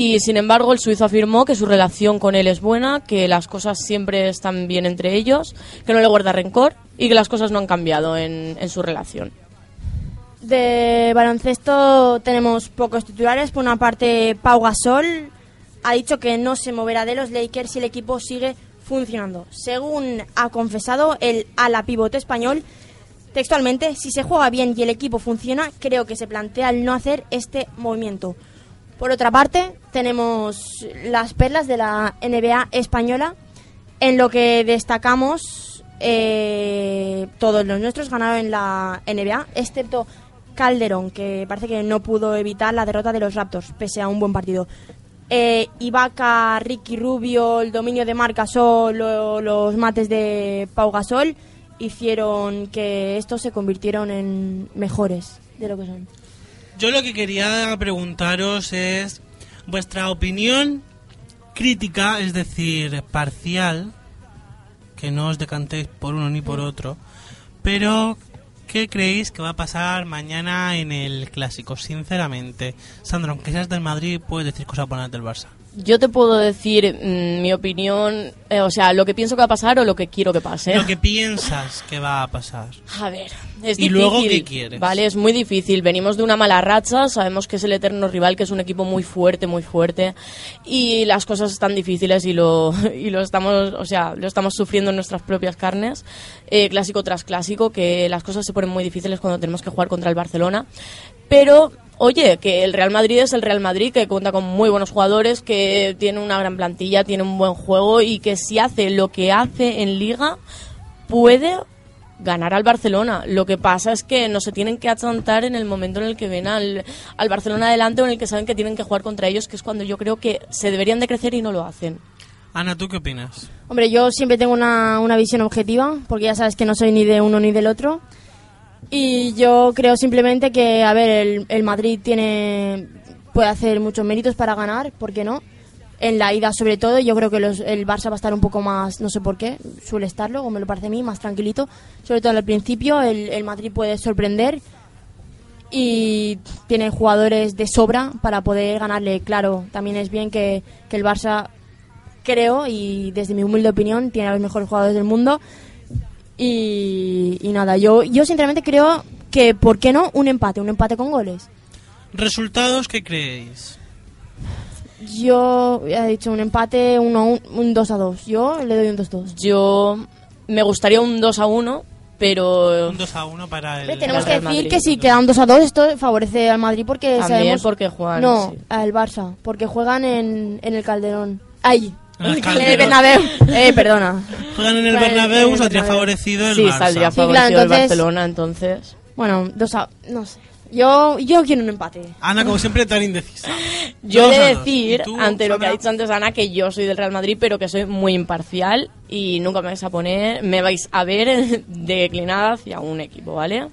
Y sin embargo, el suizo afirmó que su relación con él es buena, que las cosas siempre están bien entre ellos, que no le guarda rencor y que las cosas no han cambiado en, su relación. De baloncesto tenemos pocos titulares. Por una parte, Pau Gasol ha dicho que no se moverá de los Lakers si el equipo sigue funcionando. Según ha confesado el ala pivote español, textualmente, si se juega bien y el equipo funciona, creo que se plantea el no hacer este movimiento. Por otra parte, tenemos las perlas de la NBA española, en lo que destacamos eh, todos los nuestros ganaron en la NBA, excepto Calderón, que parece que no pudo evitar la derrota de los Raptors, pese a un buen partido. Eh, Ibaka, Ricky Rubio, el dominio de Marc Gasol, lo- los mates de Pau Gasol hicieron que estos se convirtieron en mejores de lo que son. Yo lo que quería preguntaros es vuestra opinión crítica, es decir, parcial, que no os decantéis por uno ni por otro, pero ¿qué creéis que va a pasar mañana en el clásico? Sinceramente, Sandro, aunque seas del Madrid, puedes decir cosas buenas del Barça. Yo te puedo decir mm, mi opinión, eh, o sea, lo que pienso que va a pasar o lo que quiero que pase. Lo que piensas que va a pasar. A ver, es ¿Y difícil. luego qué quieres? Vale, es muy difícil. Venimos de una mala racha, sabemos que es el eterno rival, que es un equipo muy fuerte, muy fuerte, y las cosas están difíciles y lo, *laughs* y lo estamos, o sea, lo estamos sufriendo en nuestras propias carnes, eh, clásico tras clásico, que las cosas se ponen muy difíciles cuando tenemos que jugar contra el Barcelona. Pero, oye, que el Real Madrid es el Real Madrid, que cuenta con muy buenos jugadores, que tiene una gran plantilla, tiene un buen juego y que si hace lo que hace en Liga, puede ganar al Barcelona. Lo que pasa es que no se tienen que achantar en el momento en el que ven al, al Barcelona adelante o en el que saben que tienen que jugar contra ellos, que es cuando yo creo que se deberían de crecer y no lo hacen. Ana, ¿tú qué opinas? Hombre, yo siempre tengo una, una visión objetiva, porque ya sabes que no soy ni de uno ni del otro. Y yo creo simplemente que, a ver, el, el Madrid tiene puede hacer muchos méritos para ganar, ¿por qué no? En la ida sobre todo, yo creo que los- el Barça va a estar un poco más, no sé por qué, suele estarlo, como me lo parece a mí, más tranquilito. Sobre todo al principio, el, el Madrid puede sorprender y tiene jugadores de sobra para poder ganarle. Claro, también es bien que, que el Barça creo, y desde mi humilde opinión, tiene a los mejores jugadores del mundo. Y, y nada, yo, yo sinceramente creo que, ¿por qué no? Un empate, un empate con goles. ¿Resultados qué creéis? Yo he dicho un empate, uno, a un, un 2 a 2. Yo le doy un 2 a 2. Yo me gustaría un 2 a 1, pero Un 2 a 1 para el... Tenemos que decir Madrid. que si queda un 2 a 2, esto favorece al Madrid porque También sabemos... porque juegan, No, sí. al Barça, porque juegan en, en el Calderón. ¡Ay! En el el. Bernabéu. Eh, perdona. Juegan en el Bernabéu, saldría favorecido el sí, Barça. saldría Sí, claro, favorecido el entonces- Barcelona, entonces... Bueno, 2 a... no sé. Yo, yo quiero un empate. Ana, como siempre, tan indecisa. *laughs* Yo he de decir, ¿Y tú, ante lo que ha Sandra? dicho antes Ana, que yo soy del Real Madrid, pero que soy muy imparcial y nunca me vais a poner, me vais a ver *laughs* declinada hacia un equipo, ¿vale?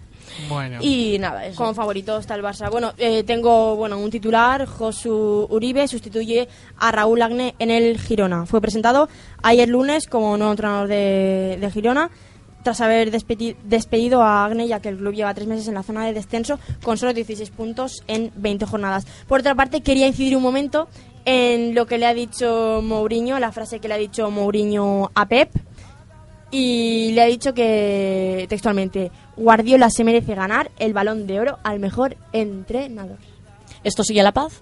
Bueno. Y nada, eso. Como favorito está el Barça. Bueno, eh, tengo bueno un titular. Josu Uribe sustituye a Raúl Agne en el Girona. Fue presentado ayer lunes como nuevo entrenador de, de Girona tras haber despedi- despedido a Agne ya que el club lleva tres meses en la zona de descenso con solo 16 puntos en 20 jornadas. Por otra parte, quería incidir un momento en lo que le ha dicho Mourinho, la frase que le ha dicho Mourinho a Pep y le ha dicho que textualmente Guardiola se merece ganar el balón de oro al mejor entrenador. ¿Esto sigue la paz?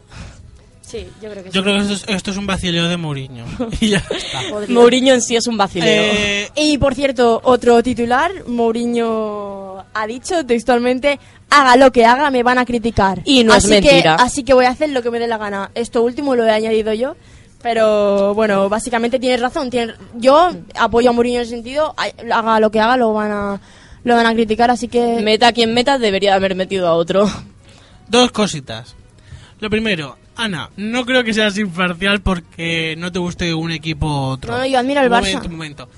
Sí, yo creo que Yo creo que esto es, esto es un vacileo de Mourinho. *laughs* y ya está. Mourinho en sí es un vacileo. Eh, Y por cierto, otro titular, Mourinho ha dicho textualmente, haga lo que haga, me van a criticar. Y no es que, mentira. así que voy a hacer lo que me dé la gana. Esto último lo he añadido yo. Pero bueno, básicamente tienes razón. tienes- yo apoyo a Mourinho en ese sentido. ha- Haga lo que haga, lo van a, lo van a criticar. Así que Meta quien meta debería haber metido a otro. Dos cositas. Lo primero, Ana, no creo que seas imparcial porque no te guste un equipo u otro. No, yo admiro al Barça. Momento, momento.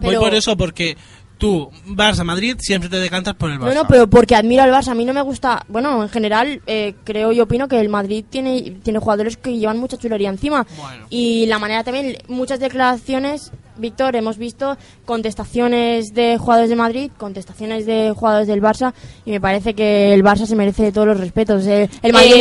Voy Pero- por eso porque tú, Barça-Madrid, siempre te decantas por el Barça. No, no, pero porque admiro al Barça. A mí no me gusta. Bueno, en general, eh, creo y opino que el Madrid tiene, tiene jugadores que llevan mucha chulería encima. Bueno. Y la manera también, muchas declaraciones, Víctor, hemos visto contestaciones de jugadores de Madrid, contestaciones de jugadores del Barça. Y me parece que el Barça se merece todos los respetos. El, el Madrid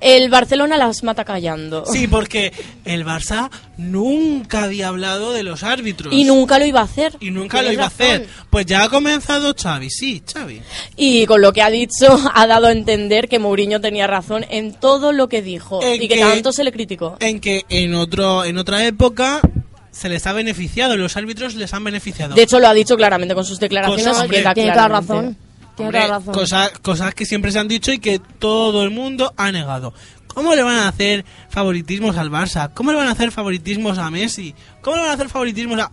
el, Barcelona las mata callando. Sí, porque el Barça nunca había hablado de los árbitros. Y nunca lo iba a hacer. Y nunca lo iba a hacer. Pues ya ha comenzado Xavi, sí, Xavi. Y con lo que ha dicho, *laughs* ha dado a entender que Mourinho tenía razón en todo lo que dijo. En y que, que- tanto se le criticó. En que en otro en otra época se les ha beneficiado, los árbitros les han beneficiado. De hecho, lo ha dicho claramente con sus declaraciones. Hombre, da tiene toda la razón. Tiene Hombre, toda la razón. Cosas, cosas que siempre se han dicho y que todo el mundo ha negado. ¿Cómo le van a hacer favoritismos al Barça? ¿Cómo le van a hacer favoritismos a Messi? ¿Cómo le van a hacer favoritismos a...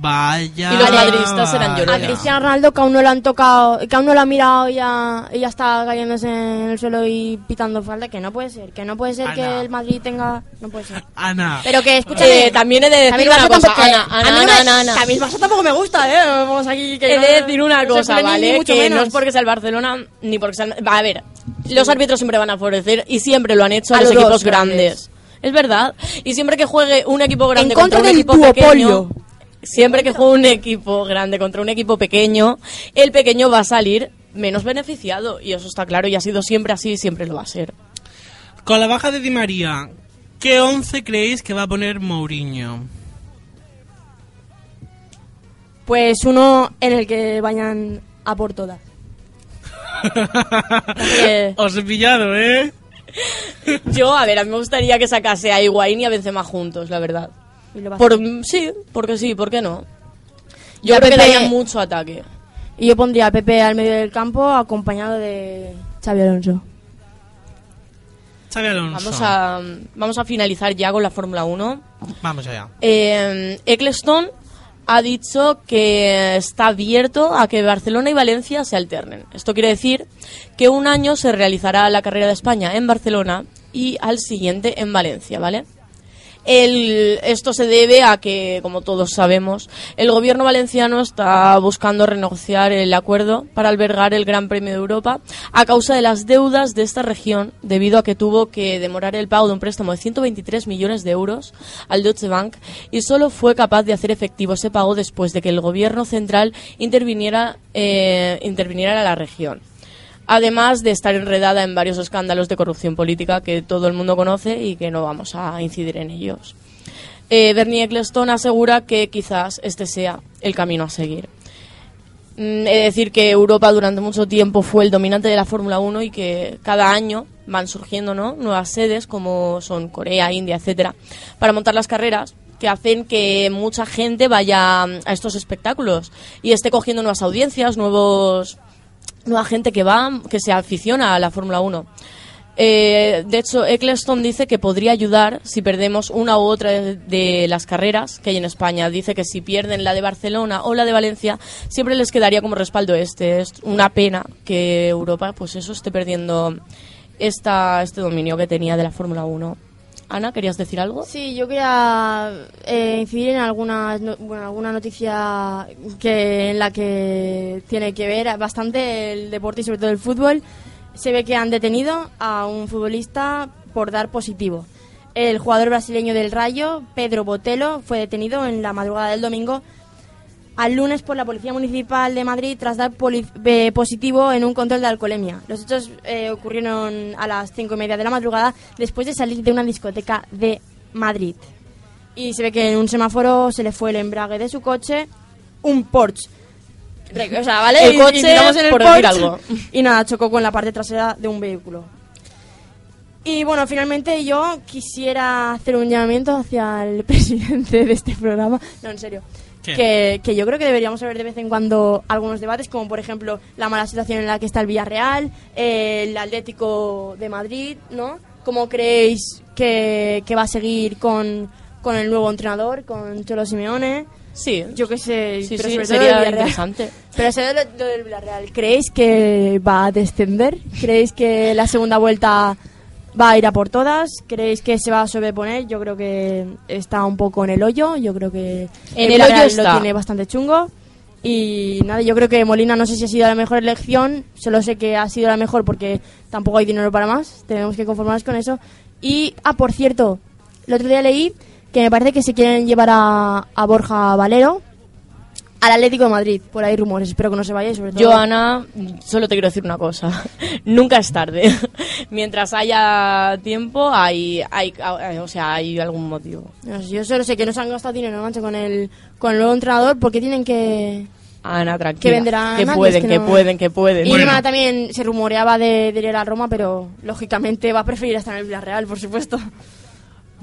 Vaya... Y los madridistas serán A llorones. Cristiano Ronaldo que aún no lo han tocado, que aún no lo ha mirado y ya, y ya está cayéndose en el suelo y pitando falta, que no puede ser, que no puede ser Ana. que el Madrid tenga, no puede ser. Ana. Pero que escúchame, Eh, también he de a decir una cosa, tampoco- Ana, a Ana, mí no me- Ana, Ana. que a mí el Barça tampoco me gusta, eh, vamos aquí que He no- de decir una no cosa, ni ¿vale? mucho que menos. no es porque sea el Barcelona ni porque sea... el- Va, a ver, los árbitros siempre van a favorecer y siempre lo han hecho a, A los los equipos grandes. grandes. Es verdad. Y siempre que juegue un equipo grande En contra contra un del equipo duopolio. pequeño... Siempre que juegue un equipo grande contra un equipo pequeño, el pequeño va a salir menos beneficiado. Y eso está claro y ha sido siempre así y siempre lo va a ser. Con la baja de Di María, ¿qué 11 creéis que va a poner Mourinho? Pues uno en el que vayan a por todas. Porque *laughs* Os he pillado, ¿eh? yo, a ver, a mí me gustaría que sacase a Higuaín y a Benzema juntos, la verdad. Y lo va a Por, hacer. sí, porque sí, ¿por qué no? Y Yo a creo que daría mucho ataque. Y yo pondría a Pepe al medio del campo acompañado de Xavi Alonso. Xavi Alonso. Vamos a, vamos a finalizar ya con la Fórmula 1. Vamos allá. Eh, Eccleston ha dicho que está abierto a que Barcelona y Valencia se alternen. Esto quiere decir que un año se realizará la carrera de España en Barcelona y al siguiente en Valencia, ¿vale? El- esto se debe a que, como todos sabemos, el gobierno valenciano está buscando renegociar el acuerdo para albergar el Gran Premio de Europa a causa de las deudas de esta región, debido a que tuvo que demorar el pago de un préstamo de 123 millones de euros al Deutsche Bank y solo fue capaz de hacer efectivo ese pago después de que el gobierno central interviniera, eh, interviniera en la región además de estar enredada en varios escándalos de corrupción política que todo el mundo conoce y que no vamos a incidir en ellos. Eh, Bernie Ecclestone asegura que quizás este sea el camino a seguir. Mm, de decir que Europa durante mucho tiempo fue el dominante de la Fórmula 1 y que cada año van surgiendo nuevas sedes como son Corea, India, etcétera, para montar las carreras que hacen que mucha gente vaya a estos espectáculos y esté cogiendo nuevas audiencias, nuevos nueva gente que va, que se aficiona a la Fórmula 1. Eh, de hecho, Eccleston dice que podría ayudar si perdemos una u otra de, las carreras que hay en España. Dice que si pierden la de Barcelona o la de Valencia, siempre les quedaría como respaldo este. Es una pena que Europa, pues eso, esté perdiendo esta, este dominio que tenía de la Fórmula 1. Ana, ¿querías decir algo? Sí, yo quería eh, incidir en alguna, bueno, alguna noticia que, en la que tiene que ver bastante el deporte y sobre todo el fútbol. Se ve que han detenido a un futbolista por dar positivo. El jugador brasileño del Rayo, Pedro Botelo, fue detenido en la madrugada del domingo al lunes por la Policía Municipal de Madrid tras dar eh, positivo en un control de alcoholemia. Los hechos eh, ocurrieron a las cinco y media de la madrugada después de salir de una discoteca de Madrid. Y se ve que en un semáforo se le fue el embrague de su coche, un Porsche. O sea, ¿vale? El Y- y coche, en el por decir algo. Y nada, chocó con la parte trasera de un vehículo. Y bueno, finalmente yo quisiera hacer un llamamiento hacia el *laughs* presidente de este programa. No, en serio. Que, que yo creo que deberíamos saber de vez en cuando algunos debates, como por ejemplo la mala situación en la que está el Villarreal, eh, el Atlético de Madrid, ¿no? ¿Cómo creéis que, que va a seguir con, con el nuevo entrenador, con Cholo Simeone? Sí, Yo qué sé, sí, pero sí, sobre todo sería Villarreal. interesante. *laughs* Pero sobre todo lo, lo del Villarreal, ¿creéis que va a descender? ¿Creéis que la segunda vuelta va a ir a por todas? ¿Creéis que se va a sobreponer? Yo creo que está un poco en el hoyo. Yo creo que En el hoyo está. lo tiene bastante chungo. Y nada, yo creo que Molina no sé si ha sido la mejor elección. Solo sé que ha sido la mejor porque tampoco hay dinero para más. Tenemos que conformarnos con eso. Y, ah, por cierto, el otro día leí que me parece que se quieren llevar a, a Borja Valero al Atlético de Madrid. Por ahí rumores, espero que no se vaya y sobre todo... Yo, Ana, solo te quiero decir una cosa. *laughs* Nunca es tarde. *laughs* Mientras haya tiempo, hay, hay, hay- o sea, hay algún motivo. Yo solo sé que no se han gastado dinero mancha, con el, con el nuevo entrenador porque tienen que... Ana, tranquila. Que venderán Que pueden, que que no- pueden, que pueden. Y Bueno. encima también se rumoreaba de, de ir a Roma, pero lógicamente va a preferir estar en el Villarreal, por supuesto.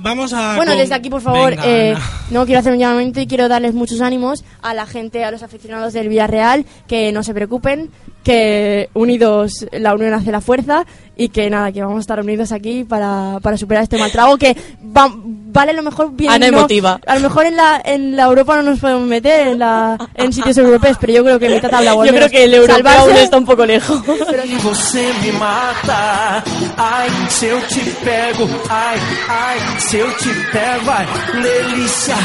Vamos a. Bueno, con- desde aquí, por favor, Venga, eh, no quiero hacer un llamamiento y quiero darles muchos ánimos a la gente, a los aficionados del Villarreal, que no se preocupen, que unidos la unión hace la fuerza y que nada, que vamos a estar unidos aquí para, para superar este mal trago que va- vale lo mejor bien. Ana no- emotiva. A lo mejor en la, en la Europa no nos podemos meter en, la, en sitios europeos, pero yo creo que mitad tabla Yo creo que el europeo aún está un poco lejos. Você me mata, ai, se eu te pego, ai, ai, se eu te pego, ai, delícia,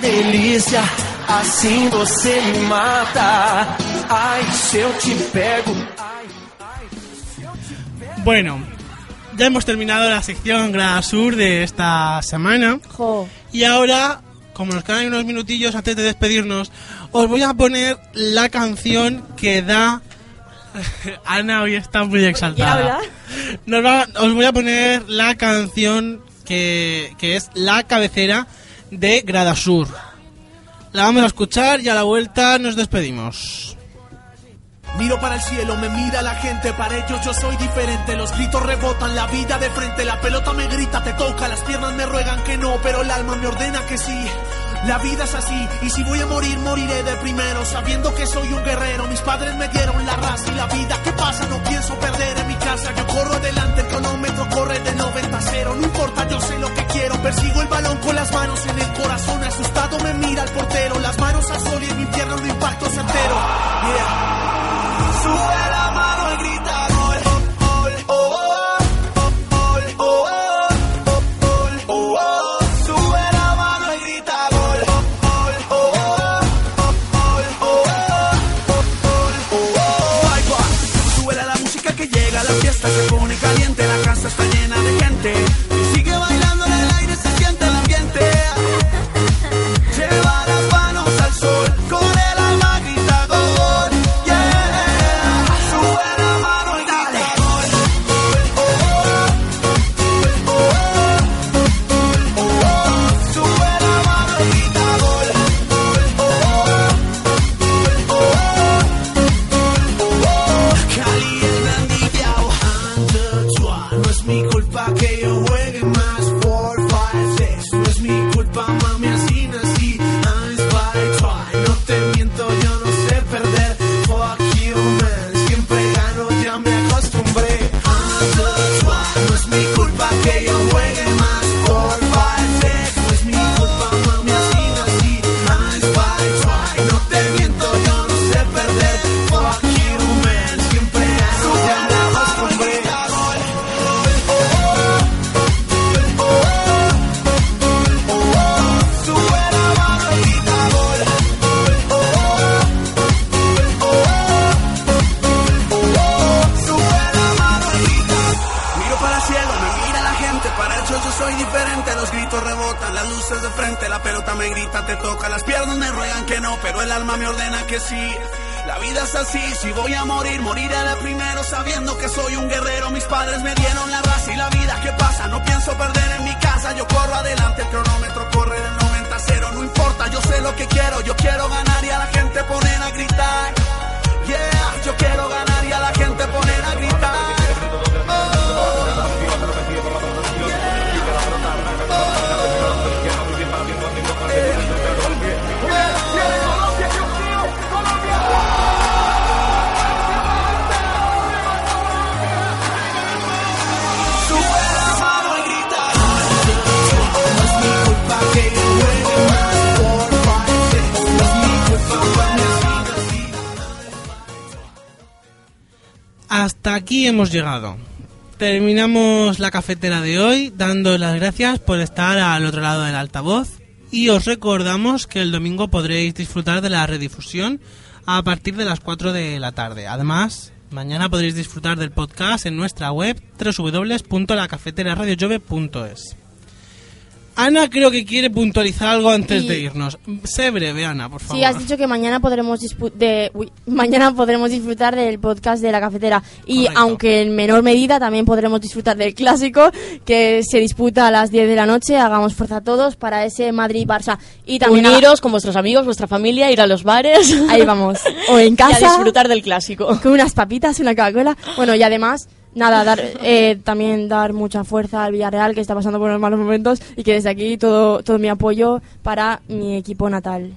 delícia, assim você me mata, ai, se eu te pego. Bueno, ya hemos terminado la sección Grada Sur de esta semana. Jo. Y ahora, como nos quedan unos minutillos antes de despedirnos, os voy a poner la canción que da. *laughs* Ana hoy está muy exaltada. Nos va- os voy a poner la canción que, que es la cabecera de Grada Sur. La vamos a escuchar y a la vuelta nos despedimos. Miro para el cielo, me mira la gente, para ellos yo soy diferente. Los gritos rebotan, la vida de frente, la pelota me grita, te toca, las piernas me ruegan que no, pero el alma me ordena que sí. La vida es así, y si voy a morir, moriré de primero, sabiendo que soy un guerrero. Mis padres me dieron la raza y la vida. ¿Qué pasa? No pienso perder en mi casa. Yo corro adelante, el cronómetro corre de 90 a 0. No importa, yo sé lo que quiero. Persigo el balón con las manos en el corazón. Asustado me mira el portero. Las manos al sol y en mi pierna un impacto certero. Yeah. Sube la mano Hasta aquí hemos llegado. Terminamos la cafetera de hoy dando las gracias por estar al otro lado del altavoz y os recordamos que el domingo podréis disfrutar de la redifusión a partir de las 4 de la tarde. Además, mañana podréis disfrutar del podcast en nuestra web www.lacafeteraradiojove.es. Ana creo que quiere puntualizar algo antes Sí. de irnos. Sé breve, Ana, por favor. Sí, has dicho que mañana podremos de uy, *laughs* mañana podremos disfrutar del podcast de la cafetera y Correcto. aunque en menor medida también podremos disfrutar del clásico que se disputa a las 10 de la noche, hagamos fuerza a todos para ese Madrid Barça y también Uniros con vuestros amigos, vuestra familia, ir a los bares. ahí vamos *laughs* o en Y a casa disfrutar del clásico. con unas papitas, una Coca-Cola. Bueno, y además, nada, dar, eh, también dar mucha fuerza al Villarreal que está pasando por unos malos momentos y que desde aquí todo, todo mi apoyo para mi equipo natal.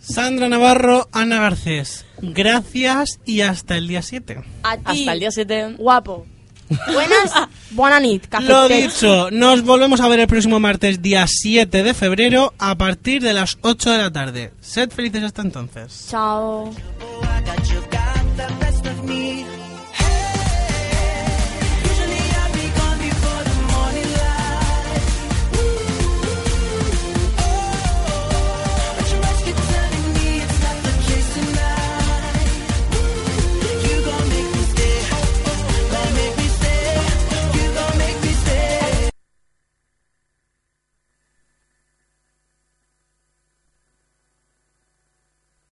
Sandra Navarro, Ana Garcés. Gracias y hasta el día 7. A ti, Hasta el día 7. guapo. Buenas, buena nit, café. Lo dicho, nos volvemos a ver el próximo martes, día 7 de febrero, a partir de las 8 de la tarde. Sed felices hasta entonces. Chao.